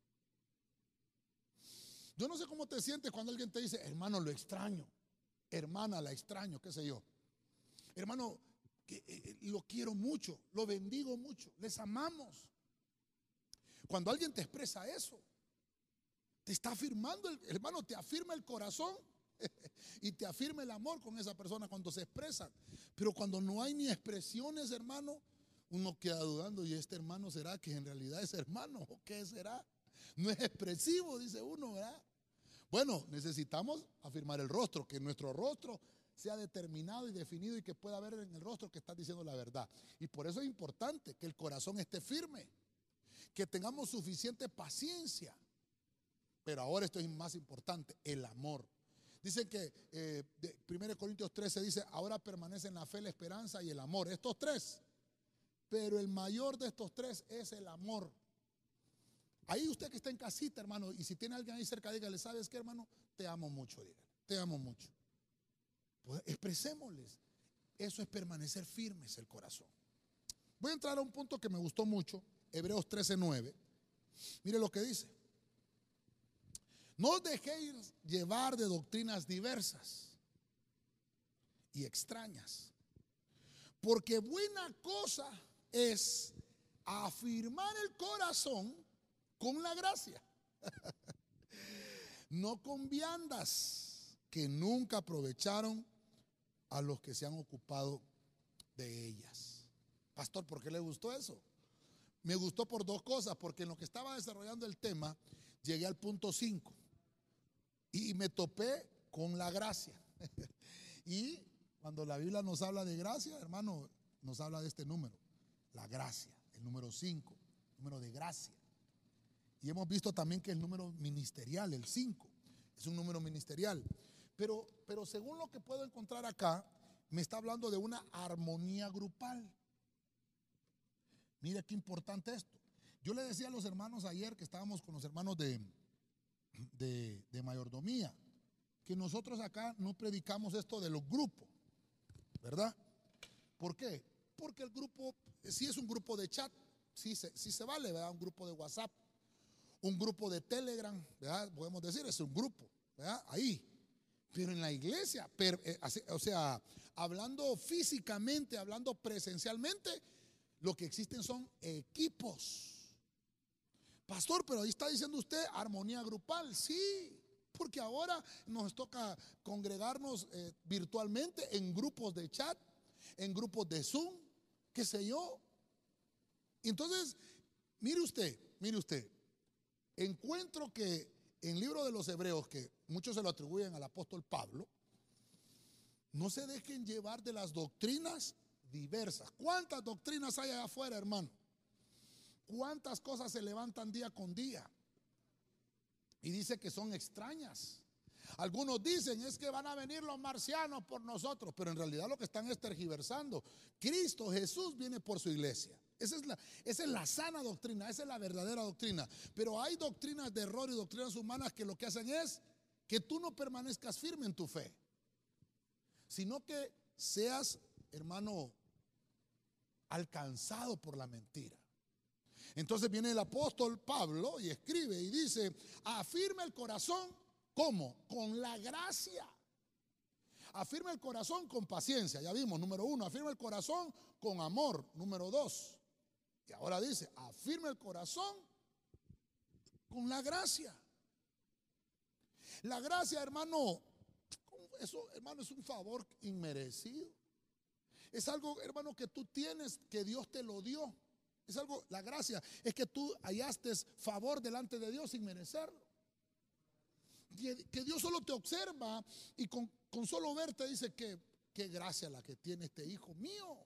Yo no sé cómo te sientes cuando alguien te dice, hermano, lo extraño, hermana, la extraño, qué sé yo. Hermano, eh, eh, lo quiero mucho, lo bendigo mucho, les amamos. Cuando alguien te expresa eso, te está afirmando, el, hermano, te afirma el corazón y te afirma el amor con esa persona cuando se expresan. Pero cuando no hay ni expresiones, hermano, uno queda dudando, ¿y este hermano será que en realidad es hermano o qué será? No es expresivo, dice uno, ¿verdad? Bueno, necesitamos afirmar el rostro, que nuestro rostro sea determinado y definido y que pueda ver en el rostro que está diciendo la verdad. Y por eso es importante que el corazón esté firme que tengamos suficiente paciencia. Pero ahora esto es más importante, el amor. Dice que eh, 1 Corintios 13 dice, ahora permanecen la fe, la esperanza y el amor. Estos tres. Pero el mayor de estos tres es el amor. Ahí usted que está en casita, hermano, y si tiene alguien ahí cerca, dígale, ¿sabes qué, hermano? Te amo mucho. Te amo mucho. Pues expresémosles. Eso es permanecer firmes el corazón. Voy a entrar a un punto que me gustó mucho, Hebreos 13:9. Mire lo que dice. No os dejéis llevar de doctrinas diversas y extrañas, porque buena cosa es afirmar el corazón con la gracia, no con viandas que nunca aprovecharon a los que se han ocupado de ellas. Pastor, ¿por qué le gustó eso? Me gustó por dos cosas, porque en lo que estaba desarrollando el tema, llegué al punto 5 y me topé con la gracia. y cuando la Biblia nos habla de gracia, hermano, nos habla de este número, la gracia, el número 5, número de gracia. Y hemos visto también que el número ministerial, el 5, es un número ministerial. Pero, pero según lo que puedo encontrar acá, me está hablando de una armonía grupal. Mira qué importante esto. Yo le decía a los hermanos ayer que estábamos con los hermanos de, de, mayordomía, que nosotros acá no predicamos esto de los grupos, ¿verdad? ¿Por qué? Porque el grupo, si es un grupo de chat, sí se, se vale, ¿verdad? Un grupo de WhatsApp, un grupo de Telegram, ¿verdad? Podemos decir, es un grupo, ¿verdad? Ahí. Pero en la iglesia, eh, o sea, hablando físicamente, hablando presencialmente, lo que existen son equipos. Pastor, pero ahí está diciendo usted armonía grupal. Sí, porque ahora nos toca congregarnos eh, virtualmente en grupos de chat, en grupos de Zoom, qué sé yo. Entonces, mire usted, mire usted, encuentro que en el libro de los Hebreos, que muchos se lo atribuyen al apóstol Pablo, no se dejen llevar de las doctrinas diversas. ¿Cuántas doctrinas hay allá afuera, hermano? ¿Cuántas cosas se levantan día con día? Y dice que son extrañas. Algunos dicen es que van a venir los marcianos por nosotros, pero en realidad lo que están es tergiversando. Cristo Jesús viene por su iglesia. Esa es, la, esa es la sana doctrina, esa es la verdadera doctrina. Pero hay doctrinas de error y doctrinas humanas que lo que hacen es que tú no permanezcas firme en tu fe, sino que seas, hermano, alcanzado por la mentira. Entonces viene el apóstol Pablo y escribe y dice, afirma el corazón, ¿cómo? Con la gracia. Afirma el corazón con paciencia, ya vimos, número uno, afirma el corazón con amor, número dos. Y ahora dice, afirma el corazón con la gracia. La gracia, hermano, eso, hermano, es un favor inmerecido. Es algo, hermano, que tú tienes, que Dios te lo dio. Es algo, la gracia es que tú hallaste favor delante de Dios sin merecerlo. Que, Dios solo te observa y con, solo verte dice que qué gracia la que tiene este hijo mío.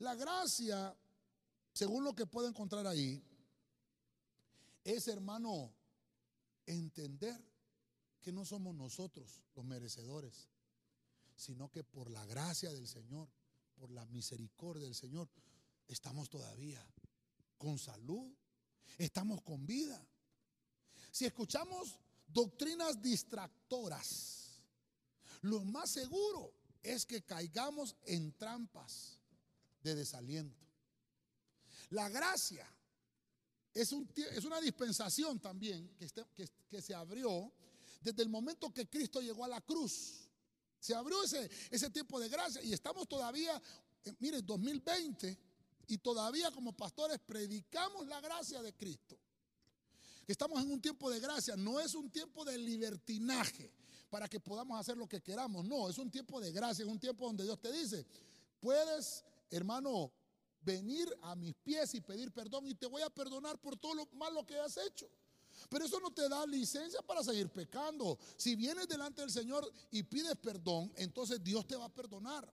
La gracia, según lo que puedo encontrar ahí, es hermano entender que no somos nosotros los merecedores, sino que por la gracia del Señor, por la misericordia del Señor, estamos todavía con salud, estamos con vida. Si escuchamos doctrinas distractoras, lo más seguro es que caigamos en trampas de desaliento. La gracia es, un, es una dispensación también que, que, que, se abrió desde el momento que Cristo llegó a la cruz. Se abrió ese, ese tiempo de gracia y estamos todavía, eh, mire, 2020 y todavía como pastores predicamos la gracia de Cristo. Estamos en un tiempo de gracia, no es un tiempo de libertinaje para que podamos hacer lo que queramos, no, es un tiempo de gracia, es un tiempo donde Dios te dice, puedes, hermano, venir a mis pies y pedir perdón y te voy a perdonar por todo lo malo que has hecho. Pero eso no te da licencia para seguir pecando. Si vienes delante del Señor y pides perdón, entonces Dios te va a perdonar.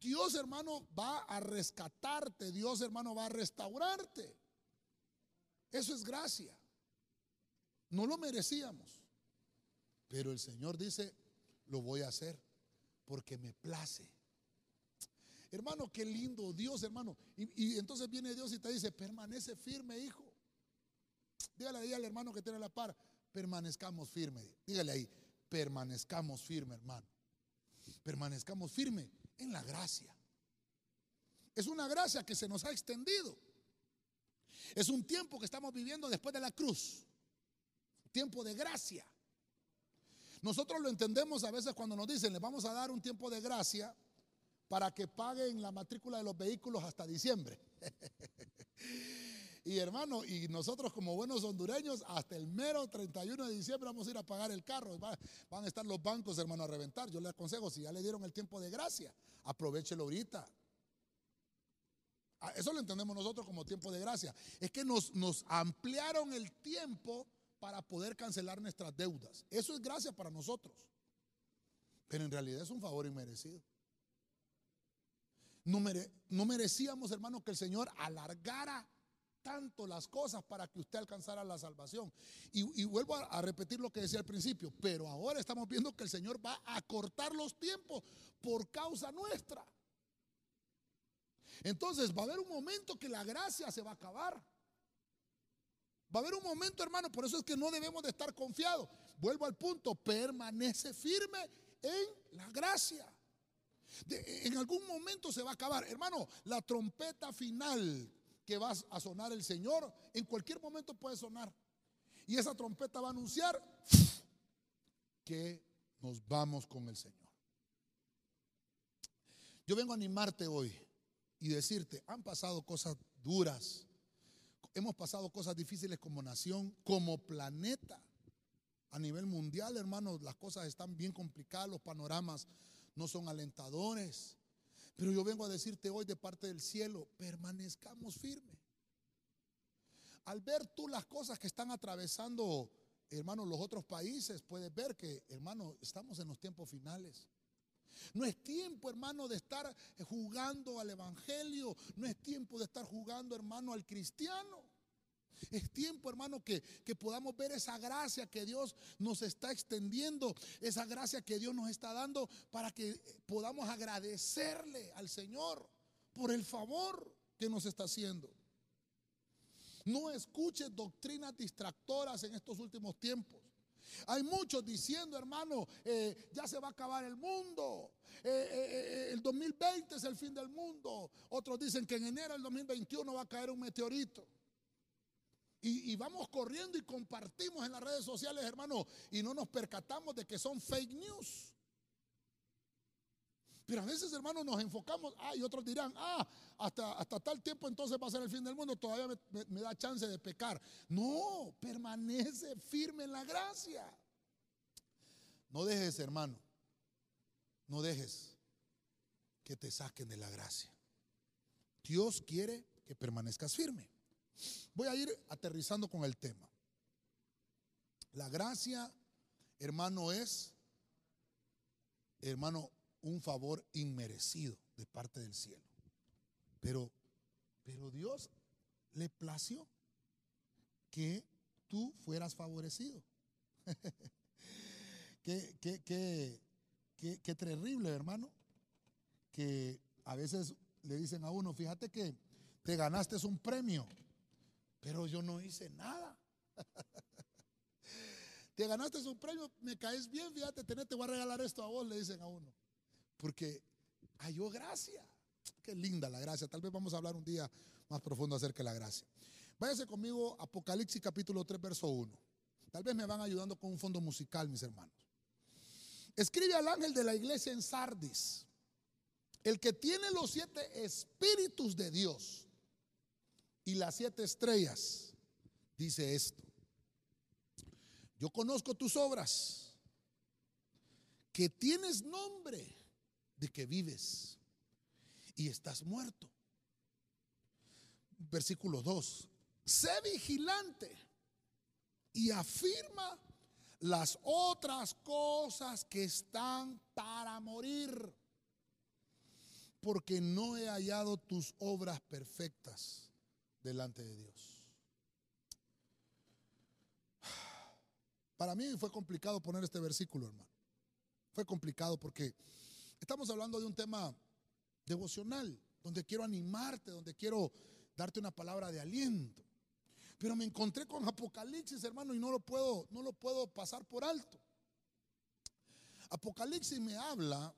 Dios, hermano, va a rescatarte. Dios, hermano, va a restaurarte. Eso es gracia. No lo merecíamos. Pero el Señor dice, lo voy a hacer porque me place. Hermano, qué lindo Dios, hermano. Y, entonces viene Dios y te dice, permanece firme, hijo. Dígale ahí al hermano que tiene la par, permanezcamos firme. Dígale ahí, permanezcamos firme, hermano. Permanezcamos firme en la gracia. Es una gracia que se nos ha extendido. Es un tiempo que estamos viviendo después de la cruz. Tiempo de gracia. Nosotros lo entendemos a veces cuando nos dicen, le vamos a dar un tiempo de gracia para que paguen la matrícula de los vehículos hasta diciembre. y hermano, y nosotros como buenos hondureños, hasta el mero 31 de diciembre vamos a ir a pagar el carro. van a estar los bancos, hermano, a reventar. Yo le aconsejo, si ya le dieron el tiempo de gracia, aprovechelo ahorita. Ah, eso lo entendemos nosotros como tiempo de gracia. Es que nos, nos ampliaron el tiempo para poder cancelar nuestras deudas. Eso es gracia para nosotros. Pero en realidad es un favor inmerecido. No, merecíamos, hermano, que el Señor alargara tanto las cosas para que usted alcanzara la salvación. Y, vuelvo a, a, repetir lo que decía al principio, pero ahora estamos viendo que el Señor va a cortar los tiempos por causa nuestra. Entonces va a haber un momento que la gracia se va a acabar. Va a haber un momento, hermano, por eso es que no debemos de estar confiados. Vuelvo al punto, permanece firme en la gracia. En algún momento se va a acabar. Hermano, la trompeta final que va a sonar el Señor, en cualquier momento puede sonar. Y esa trompeta va a anunciar que nos vamos con el Señor. Yo vengo a animarte hoy y decirte, han pasado cosas duras, hemos pasado cosas difíciles como nación, como planeta. A nivel mundial, hermanos, las cosas están bien complicadas, los panoramas no son alentadores. Pero yo vengo a decirte hoy de parte del cielo, permanezcamos firmes. Al ver tú las cosas que están atravesando, hermanos, los otros países, puedes ver que, hermanos, estamos en los tiempos finales. No es tiempo, hermano, de estar jugando al Evangelio. No es tiempo de estar jugando, hermano, al cristiano. Es tiempo, hermano, que, que, podamos ver esa gracia que Dios nos está extendiendo, esa gracia que Dios nos está dando para que podamos agradecerle al Señor por el favor que nos está haciendo. No escuches doctrinas distractoras en estos últimos tiempos. Hay muchos diciendo, hermano, eh, ya se va a acabar el mundo. Eh, eh, el 2020 es el fin del mundo. Otros dicen que en enero del 2021 va a caer un meteorito. Y, vamos corriendo y compartimos en las redes sociales, hermano, y no nos percatamos de que son fake news. Pero a veces, hermanos, nos enfocamos, ah, y otros dirán, ah, hasta, hasta tal tiempo entonces va a ser el fin del mundo, todavía me, da chance de pecar. No, permanece firme en la gracia. No dejes, hermano, no dejes que te saquen de la gracia. Dios quiere que permanezcas firme. Voy a ir aterrizando con el tema. La gracia, hermano, es, hermano, un favor inmerecido de parte del cielo. Pero, pero Dios le plació que tú fueras favorecido. qué, qué, qué, qué, terrible, hermano, que a veces le dicen a uno, fíjate que te ganaste un premio, pero yo no hice nada. te ganaste un premio, me caes bien, fíjate, te voy a regalar esto a vos, le dicen a uno porque halló gracia. Qué linda la gracia. Tal vez vamos a hablar un día más profundo acerca de la gracia. Váyase conmigo, Apocalipsis capítulo 3, verso 1. Tal vez me van ayudando con un fondo musical, mis hermanos. Escribe al ángel de la iglesia en Sardis, el que tiene los siete espíritus de Dios y las siete estrellas, dice esto. Yo conozco tus obras, que tienes nombre de que vives y estás muerto. Versículo 2. Sé vigilante y afirma las otras cosas que están para morir, porque no he hallado tus obras perfectas delante de Dios. Para mí fue complicado poner este versículo, hermano. Fue complicado porque estamos hablando de un tema devocional, donde quiero animarte, donde quiero darte una palabra de aliento. Pero me encontré con Apocalipsis, hermano, y no lo puedo, no lo puedo pasar por alto. Apocalipsis me habla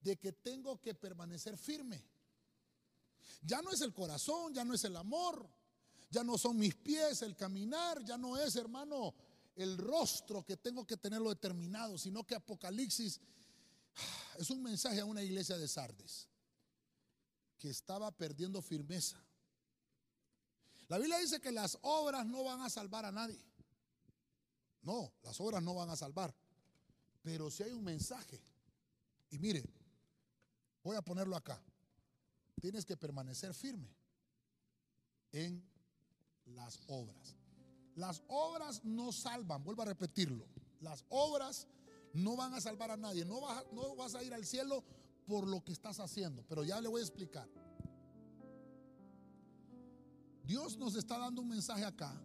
de que tengo que permanecer firme. Ya no es el corazón, ya no es el amor, ya no son mis pies, el caminar, ya no es, hermano, el rostro que tengo que tenerlo determinado, sino que Apocalipsis es un mensaje a una iglesia de Sardes que estaba perdiendo firmeza. La Biblia dice que las obras no van a salvar a nadie. No, las obras no van a salvar. Pero si hay un mensaje, y mire, voy a ponerlo acá, tienes que permanecer firme en las obras. Las obras no salvan, vuelvo a repetirlo. Las obras no van a salvar a nadie. No vas, no vas a ir al cielo por lo que estás haciendo. Pero ya le voy a explicar. Dios nos está dando un mensaje acá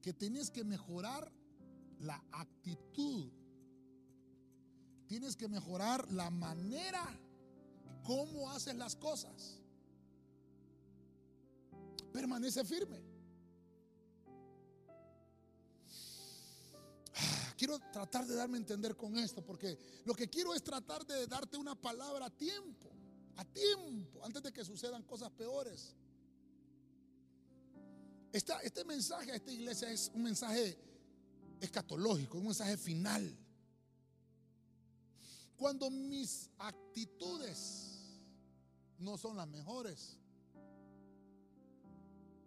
que tienes que mejorar la actitud. Tienes que mejorar la manera como haces las cosas. Permanece firme. Ah, quiero tratar de darme a entender con esto, porque lo que quiero es tratar de darte una palabra a tiempo, a tiempo, antes de que sucedan cosas peores. este mensaje a esta iglesia es un mensaje escatológico, un mensaje final. Cuando mis actitudes no son las mejores,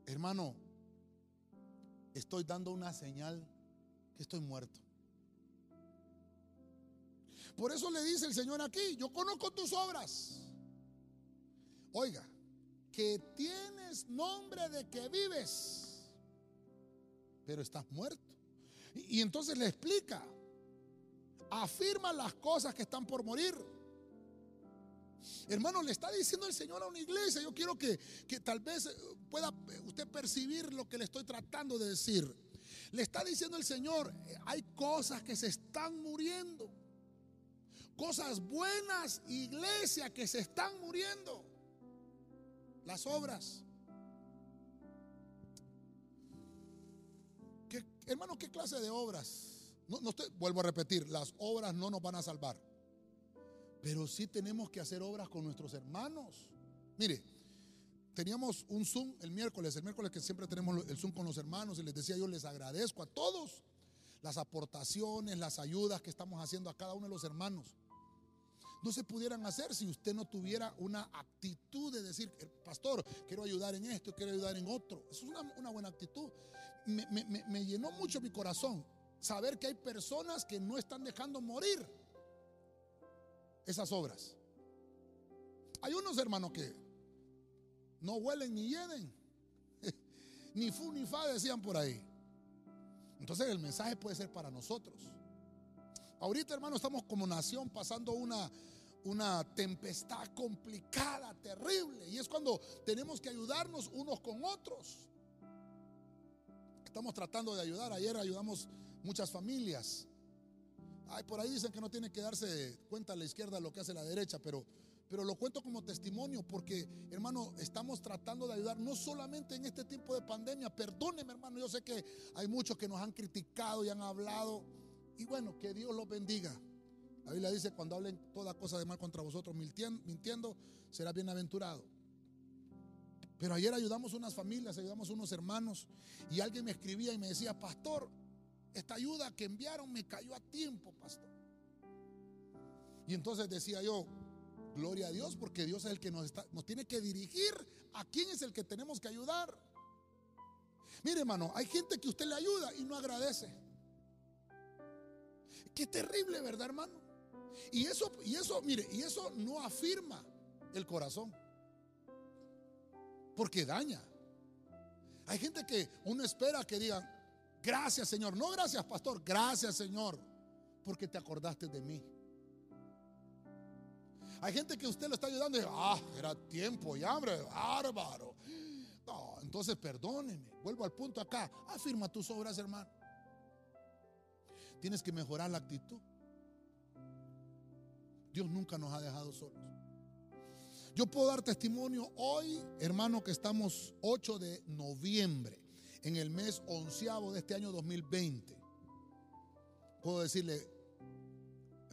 hermano, estoy dando una señal que estoy muerto. Por eso le dice el Señor aquí, yo conozco tus obras. Oiga, que tienes nombre de que vives, pero estás muerto. Y, y entonces le explica, afirma las cosas que están por morir. Hermano, le está diciendo el Señor a una iglesia. Yo quiero que, que, tal vez pueda usted percibir lo que le estoy tratando de decir. Le está diciendo el Señor, hay cosas que se están muriendo. Cosas buenas, iglesia, que se están muriendo. Las obras. ¿Qué, hermano, ¿qué clase de obras? No, no vuelvo a repetir, las obras no nos van a salvar. Pero sí tenemos que hacer obras con nuestros hermanos. Mire, teníamos un Zoom el miércoles, el miércoles que siempre tenemos el Zoom con los hermanos y les decía yo les agradezco a todos las aportaciones, las ayudas que estamos haciendo a cada uno de los hermanos. No se pudieran hacer si usted no tuviera una actitud de decir, eh, pastor, quiero ayudar en esto, quiero ayudar en otro. Eso es una, buena actitud. Me, me llenó mucho mi corazón saber que hay personas que no están dejando morir esas obras. Hay unos hermanos que no huelen ni hieden, ni fu ni fa decían por ahí. Entonces el mensaje puede ser para nosotros. Ahorita, hermano, estamos como nación pasando una, una tempestad complicada, terrible. Y es cuando tenemos que ayudarnos unos con otros. Estamos tratando de ayudar. Ayer ayudamos muchas familias. Ay, por ahí dicen que no tiene que darse cuenta a la izquierda lo que hace la derecha, pero, pero lo cuento como testimonio porque, hermano, estamos tratando de ayudar no solamente en este tiempo de pandemia. Perdóneme, hermano, yo sé que hay muchos que nos han criticado y han hablado. Y bueno, que Dios los bendiga. La Biblia dice, cuando hablen toda cosa de mal contra vosotros mintiendo, será bienaventurado. Pero ayer ayudamos unas familias, ayudamos unos hermanos y alguien me escribía y me decía, pastor, esta ayuda que enviaron me cayó a tiempo, pastor. Y entonces decía yo, gloria a Dios, porque Dios es el que nos, está, nos tiene que dirigir a quién es el que tenemos que ayudar. Mire, hermano, hay gente que usted le ayuda y no agradece. Qué terrible, ¿verdad, hermano? Y eso, y eso, mire, y eso no afirma el corazón. Porque daña. Hay gente que uno espera que digan, Gracias Señor. No gracias pastor. Gracias Señor. Porque te acordaste de mí. Hay gente que usted lo está ayudando y ah, era tiempo y hambre, bárbaro. No, entonces perdóneme. Vuelvo al punto acá. Afirma tus obras, hermano. Tienes que mejorar la actitud. Dios nunca nos ha dejado solos. Yo puedo dar testimonio hoy, hermano, que estamos 8 de noviembre, en el mes onceavo de este año 2020. Puedo decirle,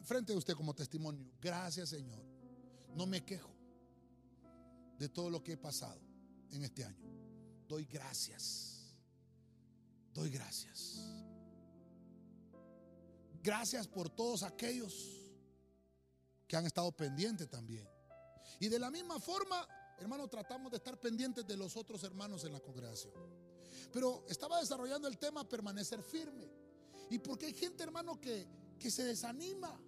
frente de usted como testimonio, gracias Señor. No me quejo de todo lo que he pasado en este año. Doy gracias. Doy gracias. Gracias por todos aquellos que han estado pendientes también. Y de la misma forma, hermano, tratamos de estar pendientes de los otros hermanos en la congregación. Pero estaba desarrollando el tema permanecer firme. Y porque hay gente, hermano, que, que se desanima.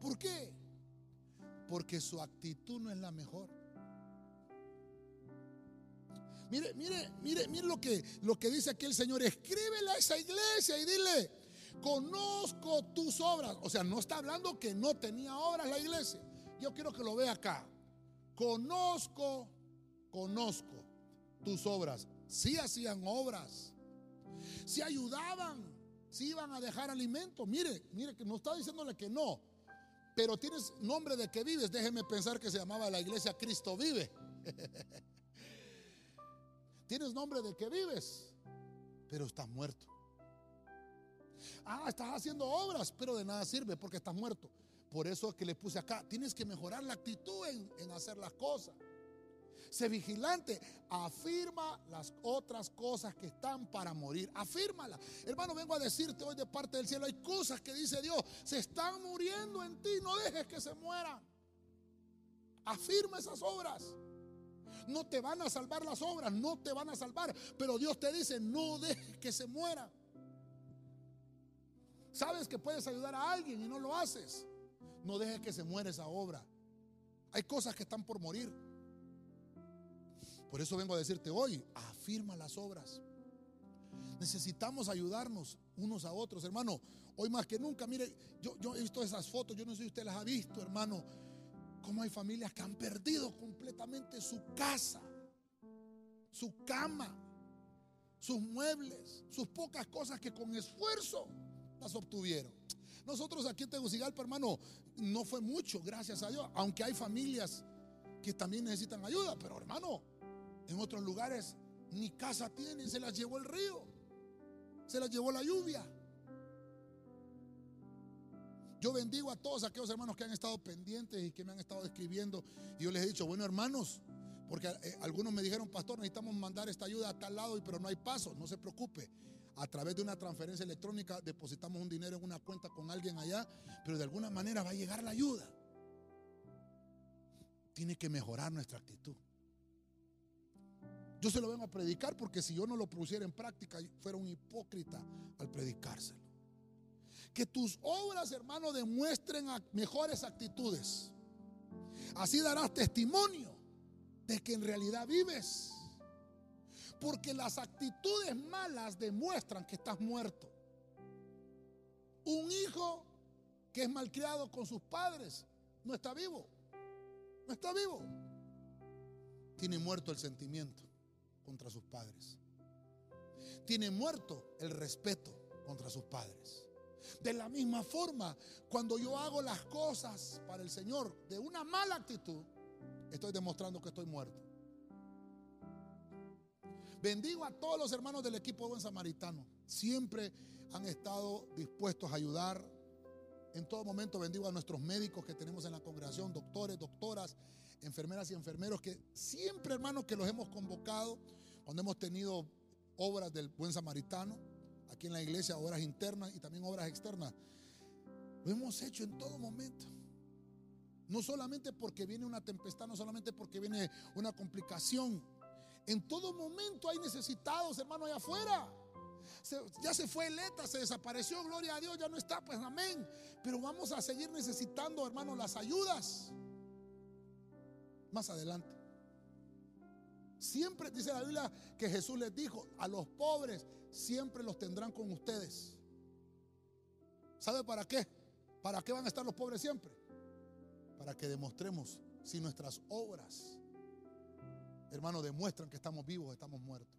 ¿Por qué? Porque su actitud no es la mejor. Mire, mire, mire, mire lo que, lo que dice aquí el Señor. Escríbele a esa iglesia y dile, conozco tus obras. O sea, no está hablando que no tenía obras la iglesia. Yo quiero que lo vea acá. Conozco, conozco tus obras. Si hacían obras, si ayudaban, si iban a dejar alimento. Mire, mire que no está diciéndole que no. Pero tienes nombre de que vives. Déjeme pensar que se llamaba la iglesia Cristo vive. tienes nombre de que vives, pero estás muerto. Ah, estás haciendo obras, pero de nada sirve porque estás muerto. Por eso es que le puse acá, tienes que mejorar la actitud en, hacer las cosas. Sé vigilante, afirma las otras cosas que están para morir. Afírmala. Hermano, vengo a decirte hoy de parte del cielo, hay cosas que dice Dios, se están muriendo en ti, no dejes que se mueran. Afirma esas obras. No te van a salvar las obras, no te van a salvar, pero Dios te dice, no dejes que se mueran. Sabes que puedes ayudar a alguien y no lo haces. No dejes que se muera esa obra. Hay cosas que están por morir. Por eso vengo a decirte hoy, afirma las obras. Necesitamos ayudarnos unos a otros, hermano. Hoy más que nunca, mire, yo, yo he visto esas fotos, yo no sé si usted las ha visto, hermano. Cómo hay familias que han perdido completamente su casa, su cama, sus muebles, sus pocas cosas que con esfuerzo las obtuvieron. Nosotros aquí en Tegucigalpa, hermano, no fue mucho, gracias a Dios, aunque hay familias que también necesitan ayuda, pero hermano, en otros lugares ni casa tienen, se las llevó el río, se las llevó la lluvia. Yo bendigo a todos aquellos hermanos que han estado pendientes y que me han estado escribiendo. Y yo les he dicho, bueno hermanos, porque eh, algunos me dijeron, pastor, necesitamos mandar esta ayuda a tal lado, pero no hay paso, no se preocupe a través de una transferencia electrónica depositamos un dinero en una cuenta con alguien allá, pero de alguna manera va a llegar la ayuda. Tiene que mejorar nuestra actitud. Yo se lo vengo a predicar porque si yo no lo pusiera en práctica, fuera un hipócrita al predicárselo. Que tus obras, hermano, demuestren mejores actitudes. Así darás testimonio de que en realidad vives. Porque las actitudes malas demuestran que estás muerto. Un hijo que es malcriado con sus padres no está vivo. No está vivo. Tiene muerto el sentimiento contra sus padres. Tiene muerto el respeto contra sus padres. De la misma forma, cuando yo hago las cosas para el Señor de una mala actitud, estoy demostrando que estoy muerto. Bendigo a todos los hermanos del equipo Buen Samaritano. Siempre han estado dispuestos a ayudar. En todo momento bendigo a nuestros médicos que tenemos en la congregación, doctores, doctoras, enfermeras y enfermeros que siempre, hermanos, que los hemos convocado cuando hemos tenido obras del Buen Samaritano, aquí en la iglesia, obras internas y también obras externas. Lo hemos hecho en todo momento. No solamente porque viene una tempestad, no solamente porque viene una complicación, en todo momento hay necesitados, hermano, allá afuera. ya se fue Eleta, se desapareció, gloria a Dios, ya no está, pues amén. Pero vamos a seguir necesitando, hermano, las ayudas. Más adelante. Siempre dice la Biblia que Jesús les dijo, a los pobres siempre los tendrán con ustedes. ¿Sabe para qué? ¿Para qué van a estar los pobres siempre? Para que demostremos si nuestras obras hermano, demuestran que estamos vivos, estamos muertos.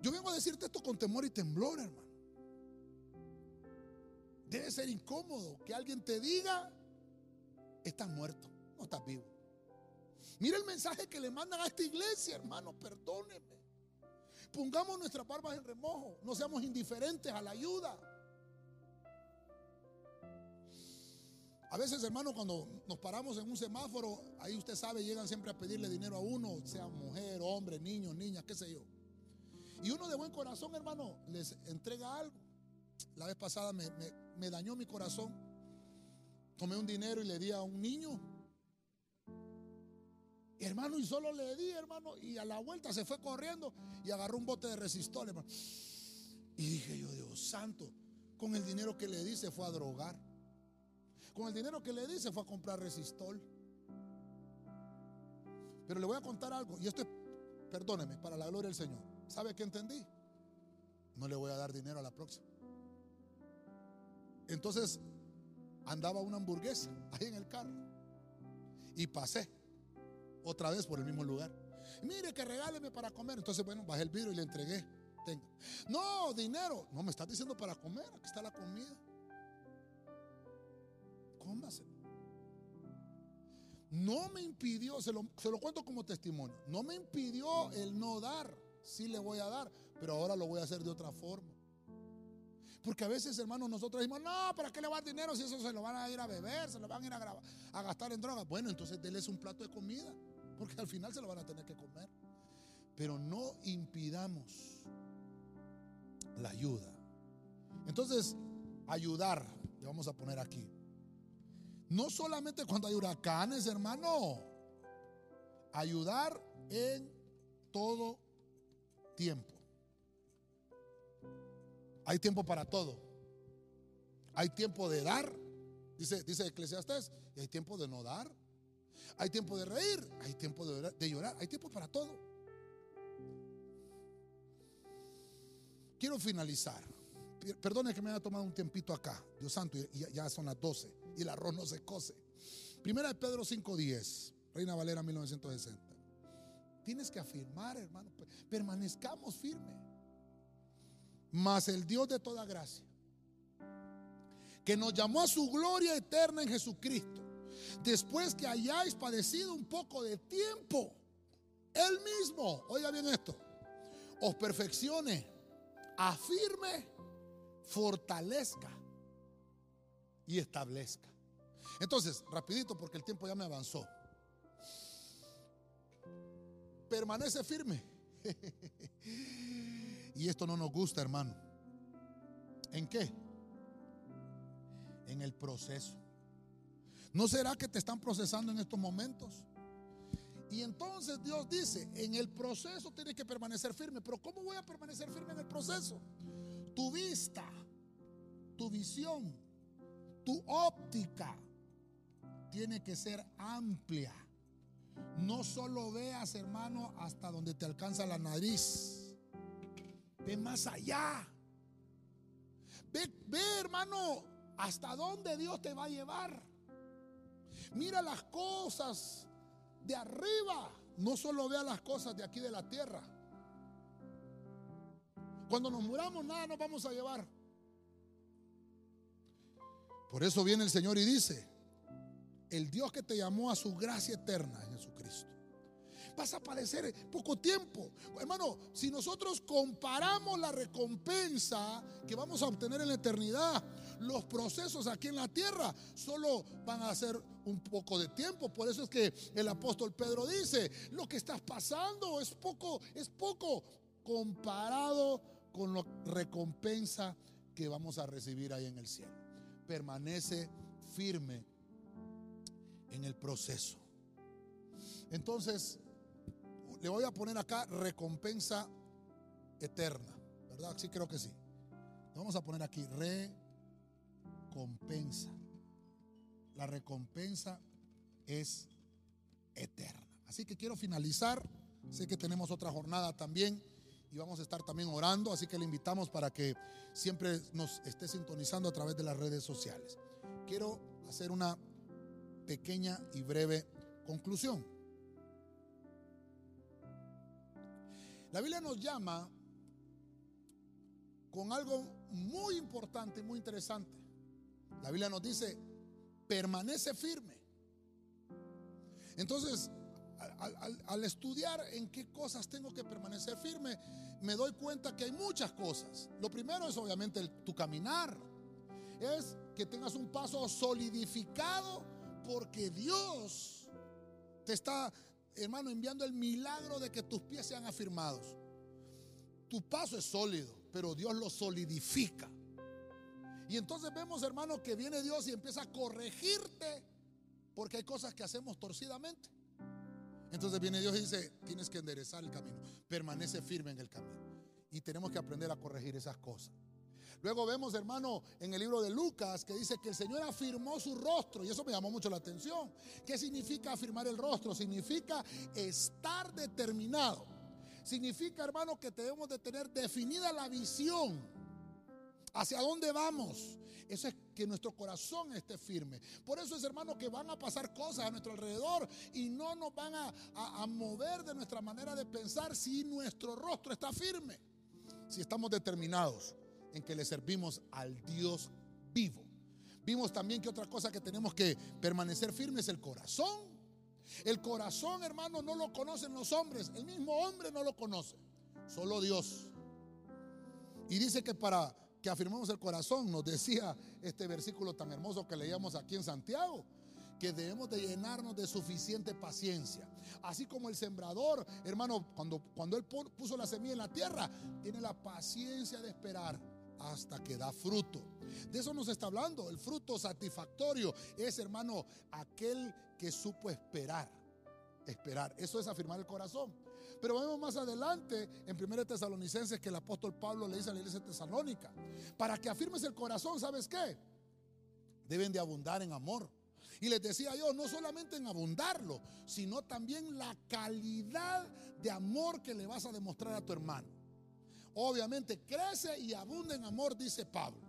Yo vengo a decirte esto con temor y temblor, hermano. Debe ser incómodo que alguien te diga, estás muerto, no estás vivo. Mira el mensaje que le mandan a esta iglesia, hermano, perdóneme. Pongamos nuestras barbas en remojo, no seamos indiferentes a la ayuda. A veces, hermano, cuando nos paramos en un semáforo, ahí usted sabe, llegan siempre a pedirle dinero a uno, sea mujer, hombre, niño, niña, qué sé yo. Y uno de buen corazón, hermano, les entrega algo. La vez pasada me dañó mi corazón. Tomé un dinero y le di a un niño. Hermano, y solo le di, hermano, y a la vuelta se fue corriendo y agarró un bote de resistol, hermano. Y dije yo, Dios santo, con el dinero que le di se fue a drogar. Con el dinero que le di se fue a comprar resistol. Pero le voy a contar algo, y esto es, perdóneme, para la gloria del Señor. ¿Sabe qué entendí? No le voy a dar dinero a la próxima. Entonces andaba una hamburguesa ahí en el carro y pasé otra vez por el mismo lugar. Mire que regáleme para comer. Entonces, bueno, bajé el vidrio y le entregué. Tenga. No, dinero. No, me estás diciendo para comer. Aquí está la comida. Cómase. No me impidió, se lo, se lo cuento como testimonio. No me impidió el no dar. Sí le voy a dar, pero ahora lo voy a hacer de otra forma. Porque a veces, hermanos, nosotros decimos, no, ¿para qué le va dar dinero si eso se lo van a ir a beber, se lo van a ir a, a gastar en drogas? Bueno, entonces déles un plato de comida porque al final se lo van a tener que comer. Pero no impidamos la ayuda. Entonces, ayudar, le vamos a poner aquí. No solamente cuando hay huracanes, hermano. Ayudar en todo tiempo. Hay tiempo para todo. Hay tiempo de dar, dice, dice Eclesiastes, y hay tiempo de no dar. Hay tiempo de reír, hay tiempo de, llorar, hay tiempo para todo. Quiero finalizar. Perdone que me haya tomado un tiempito acá, Dios santo, ya son las 12 y el arroz no se cose. Primera de Pedro 5:10, Reina Valera 1960. Tienes que afirmar, hermano, permanezcamos firmes. Mas el Dios de toda gracia, que nos llamó a su gloria eterna en Jesucristo después que hayáis padecido un poco de tiempo, Él mismo, oiga bien esto, os perfeccione, afirme, fortalezca y establezca. Entonces, rapidito porque el tiempo ya me avanzó. Permanece firme. y esto no nos gusta, hermano. ¿En qué? En el proceso. ¿No será que te están procesando en estos momentos? Y entonces Dios dice, en el proceso tienes que permanecer firme. Pero ¿cómo voy a permanecer firme en el proceso? Tu vista, tu visión, tu óptica tiene que ser amplia. No solo veas, hermano, hasta donde te alcanza la nariz. Ve más allá. Ve, ve hermano, hasta dónde Dios te va a llevar. Mira las cosas de arriba. No solo vea las cosas de aquí de la tierra. Cuando nos muramos, nada nos vamos a llevar. Por eso viene el Señor y dice, el Dios que te llamó a su gracia eterna en Jesucristo vas a padecer poco tiempo. Hermano, si nosotros comparamos la recompensa que vamos a obtener en la eternidad, los procesos aquí en la tierra solo van a ser un poco de tiempo. Por eso es que el apóstol Pedro dice, lo que estás pasando es poco, es poco comparado con la recompensa que vamos a recibir ahí en el cielo. Permanece firme en el proceso. Entonces, le voy a poner acá recompensa eterna, ¿verdad? Sí, creo que sí. Vamos a poner aquí recompensa. La recompensa es eterna. Así que quiero finalizar. Sé que tenemos otra jornada también y vamos a estar también orando, así que le invitamos para que siempre nos esté sintonizando a través de las redes sociales. Quiero hacer una pequeña y breve conclusión. La Biblia nos llama con algo muy importante y muy interesante. La Biblia nos dice, permanece firme. Entonces, al, estudiar en qué cosas tengo que permanecer firme, me doy cuenta que hay muchas cosas. Lo primero es obviamente tu caminar. Es que tengas un paso solidificado porque Dios te está, hermano, enviando el milagro de que tus pies sean afirmados. Tu paso es sólido, pero Dios lo solidifica. Y entonces vemos, hermano, que viene Dios y empieza a corregirte porque hay cosas que hacemos torcidamente. Entonces viene Dios y dice, tienes que enderezar el camino, permanece firme en el camino. Y tenemos que aprender a corregir esas cosas. Luego vemos, hermano, en el libro de Lucas que dice que el Señor afirmó su rostro y eso me llamó mucho la atención. ¿Qué significa afirmar el rostro? Significa estar determinado. Significa, hermano, que debemos de tener definida la visión. ¿Hacia dónde vamos? Eso es que nuestro corazón esté firme. Por eso es, hermano, que van a pasar cosas a nuestro alrededor y no nos van a, mover de nuestra manera de pensar si nuestro rostro está firme. Si estamos determinados en que le servimos al Dios vivo. Vimos también que otra cosa que tenemos que permanecer firme es el corazón. El corazón, hermano, no lo conocen los hombres. El mismo hombre no lo conoce. Solo Dios. Y dice que para que afirmemos el corazón, nos decía este versículo tan hermoso que leíamos aquí en Santiago, que debemos de llenarnos de suficiente paciencia. Así como el sembrador, hermano, cuando, cuando él puso la semilla en la tierra, tiene la paciencia de esperar hasta que da fruto. De eso nos está hablando. El fruto satisfactorio es, hermano, aquel que supo esperar. Esperar. Eso es afirmar el corazón. Pero vemos más adelante en 1 Tesalonicenses que el apóstol Pablo le dice a la iglesia tesalónica, para que afirmes el corazón, ¿sabes qué? Deben de abundar en amor. Y les decía yo, no solamente en abundarlo, sino también la calidad de amor que le vas a demostrar a tu hermano. Obviamente crece y abunda en amor, dice Pablo.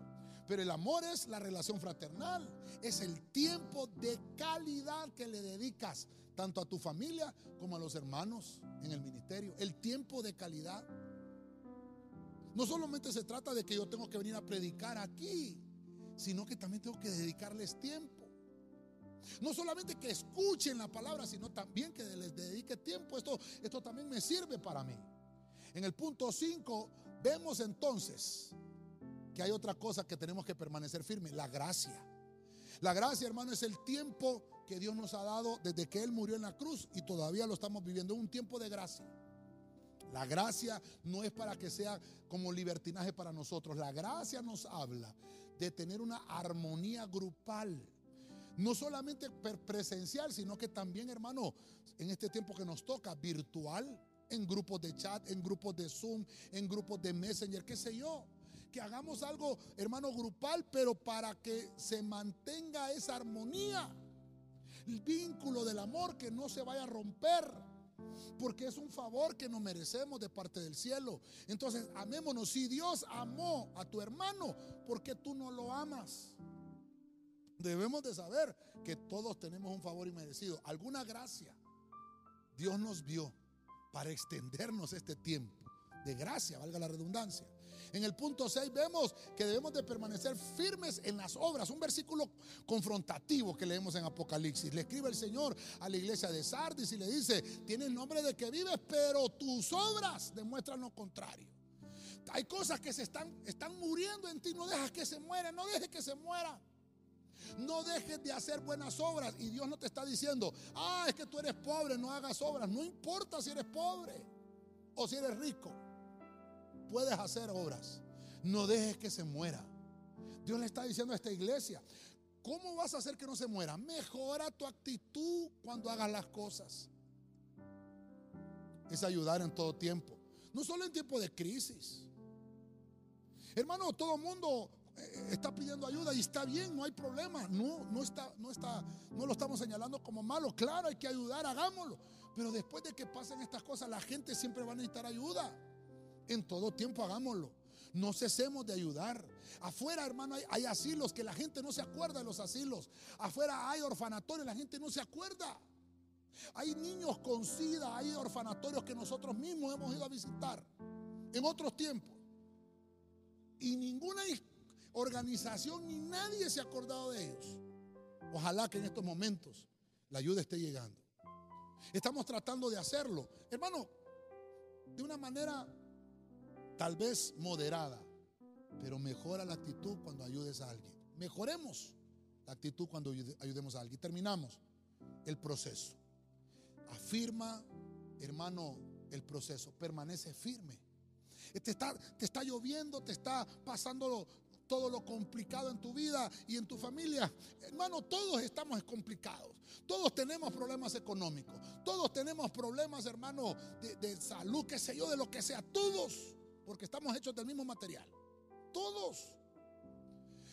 Pero el amor es la relación fraternal, es el tiempo de calidad que le dedicas tanto a tu familia como a los hermanos en el ministerio. El tiempo de calidad. No solamente se trata de que yo tengo que venir a predicar aquí, sino que también tengo que dedicarles tiempo. No solamente que escuchen la palabra, sino también que les dedique tiempo. Esto, esto también me sirve para mí. En el punto 5 vemos entonces que hay otra cosa que tenemos que permanecer firme, la gracia. La gracia, hermano, es el tiempo que Dios nos ha dado desde que Él murió en la cruz y todavía lo estamos viviendo, un tiempo de gracia. La gracia no es para que sea como libertinaje para nosotros. La gracia nos habla de tener una armonía grupal. No solamente presencial, sino que también, hermano, en este tiempo que nos toca, virtual en grupos de chat, en grupos de Zoom, en grupos de Messenger, qué sé yo. Que hagamos algo, hermano, grupal, pero para que se mantenga esa armonía. El vínculo del amor que no se vaya a romper. Porque es un favor que nos merecemos de parte del cielo. Entonces, amémonos. Si Dios amó a tu hermano, ¿por qué tú no lo amas? Debemos de saber que todos tenemos un favor inmerecido, alguna gracia. Dios nos vio para extendernos este tiempo de gracia, valga la redundancia. En el punto 6 vemos que debemos de permanecer firmes en las obras, un versículo confrontativo que leemos en Apocalipsis. Le escribe el Señor a la iglesia de Sardis y le dice, tienes nombre de que vives, pero tus obras demuestran lo contrario. Hay cosas que se están, están muriendo en ti, no dejas que se mueran, no dejes que se mueran. No dejes de hacer buenas obras. Y Dios no te está diciendo, ah, es que tú eres pobre, no hagas obras. No importa si eres pobre o si eres rico. Puedes hacer obras. No dejes que se muera. Dios le está diciendo a esta iglesia, ¿cómo vas a hacer que no se muera? Mejora tu actitud cuando hagas las cosas. Es ayudar en todo tiempo. No solo en tiempo de crisis. Hermano, todo el mundo eh, está pidiendo ayuda y está bien, no hay problema. No, no está, no está, no lo estamos señalando como malo. Claro, hay que ayudar, hagámoslo. Pero después de que pasen estas cosas, la gente siempre va a necesitar ayuda. En todo tiempo hagámoslo. No cesemos de ayudar. Afuera, hermano, hay, asilos que la gente no se acuerda de los asilos. Afuera hay orfanatorios, la gente no se acuerda. Hay niños con sida, hay orfanatorios que nosotros mismos hemos ido a visitar en otros tiempos. y ninguna organización ni nadie se ha acordado de ellos. Ojalá que en estos momentos la ayuda esté llegando. Estamos tratando de hacerlo, hermano, de una manera tal vez moderada, pero mejora la actitud cuando ayudes a alguien. Mejoremos la actitud cuando ayudemos a alguien. Terminamos el proceso. Afirma, hermano, el proceso. Permanece firme. Te está, te está lloviendo, te está pasando todo lo complicado en tu vida y en tu familia. Hermano, todos estamos complicados. Todos tenemos problemas económicos. Todos tenemos problemas, hermano, de, de salud, qué sé yo, de lo que sea. Todos. Porque estamos hechos del mismo material. Todos.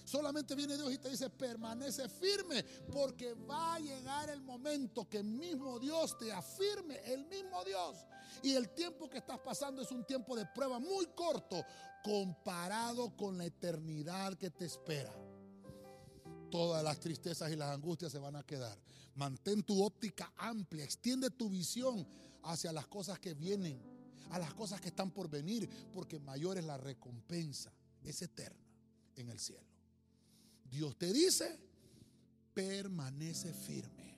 Solamente viene Dios y te dice, permanece firme, porque va a llegar el momento que el mismo Dios te afirme, el mismo Dios. Y el tiempo que estás pasando es un tiempo de prueba muy corto comparado con la eternidad que te espera. Todas las tristezas y las angustias se van a quedar. Mantén tu óptica amplia, extiende tu visión hacia las cosas que vienen, a las cosas que están por venir, porque mayor es la recompensa, es eterna en el cielo. Dios te dice, permanece firme.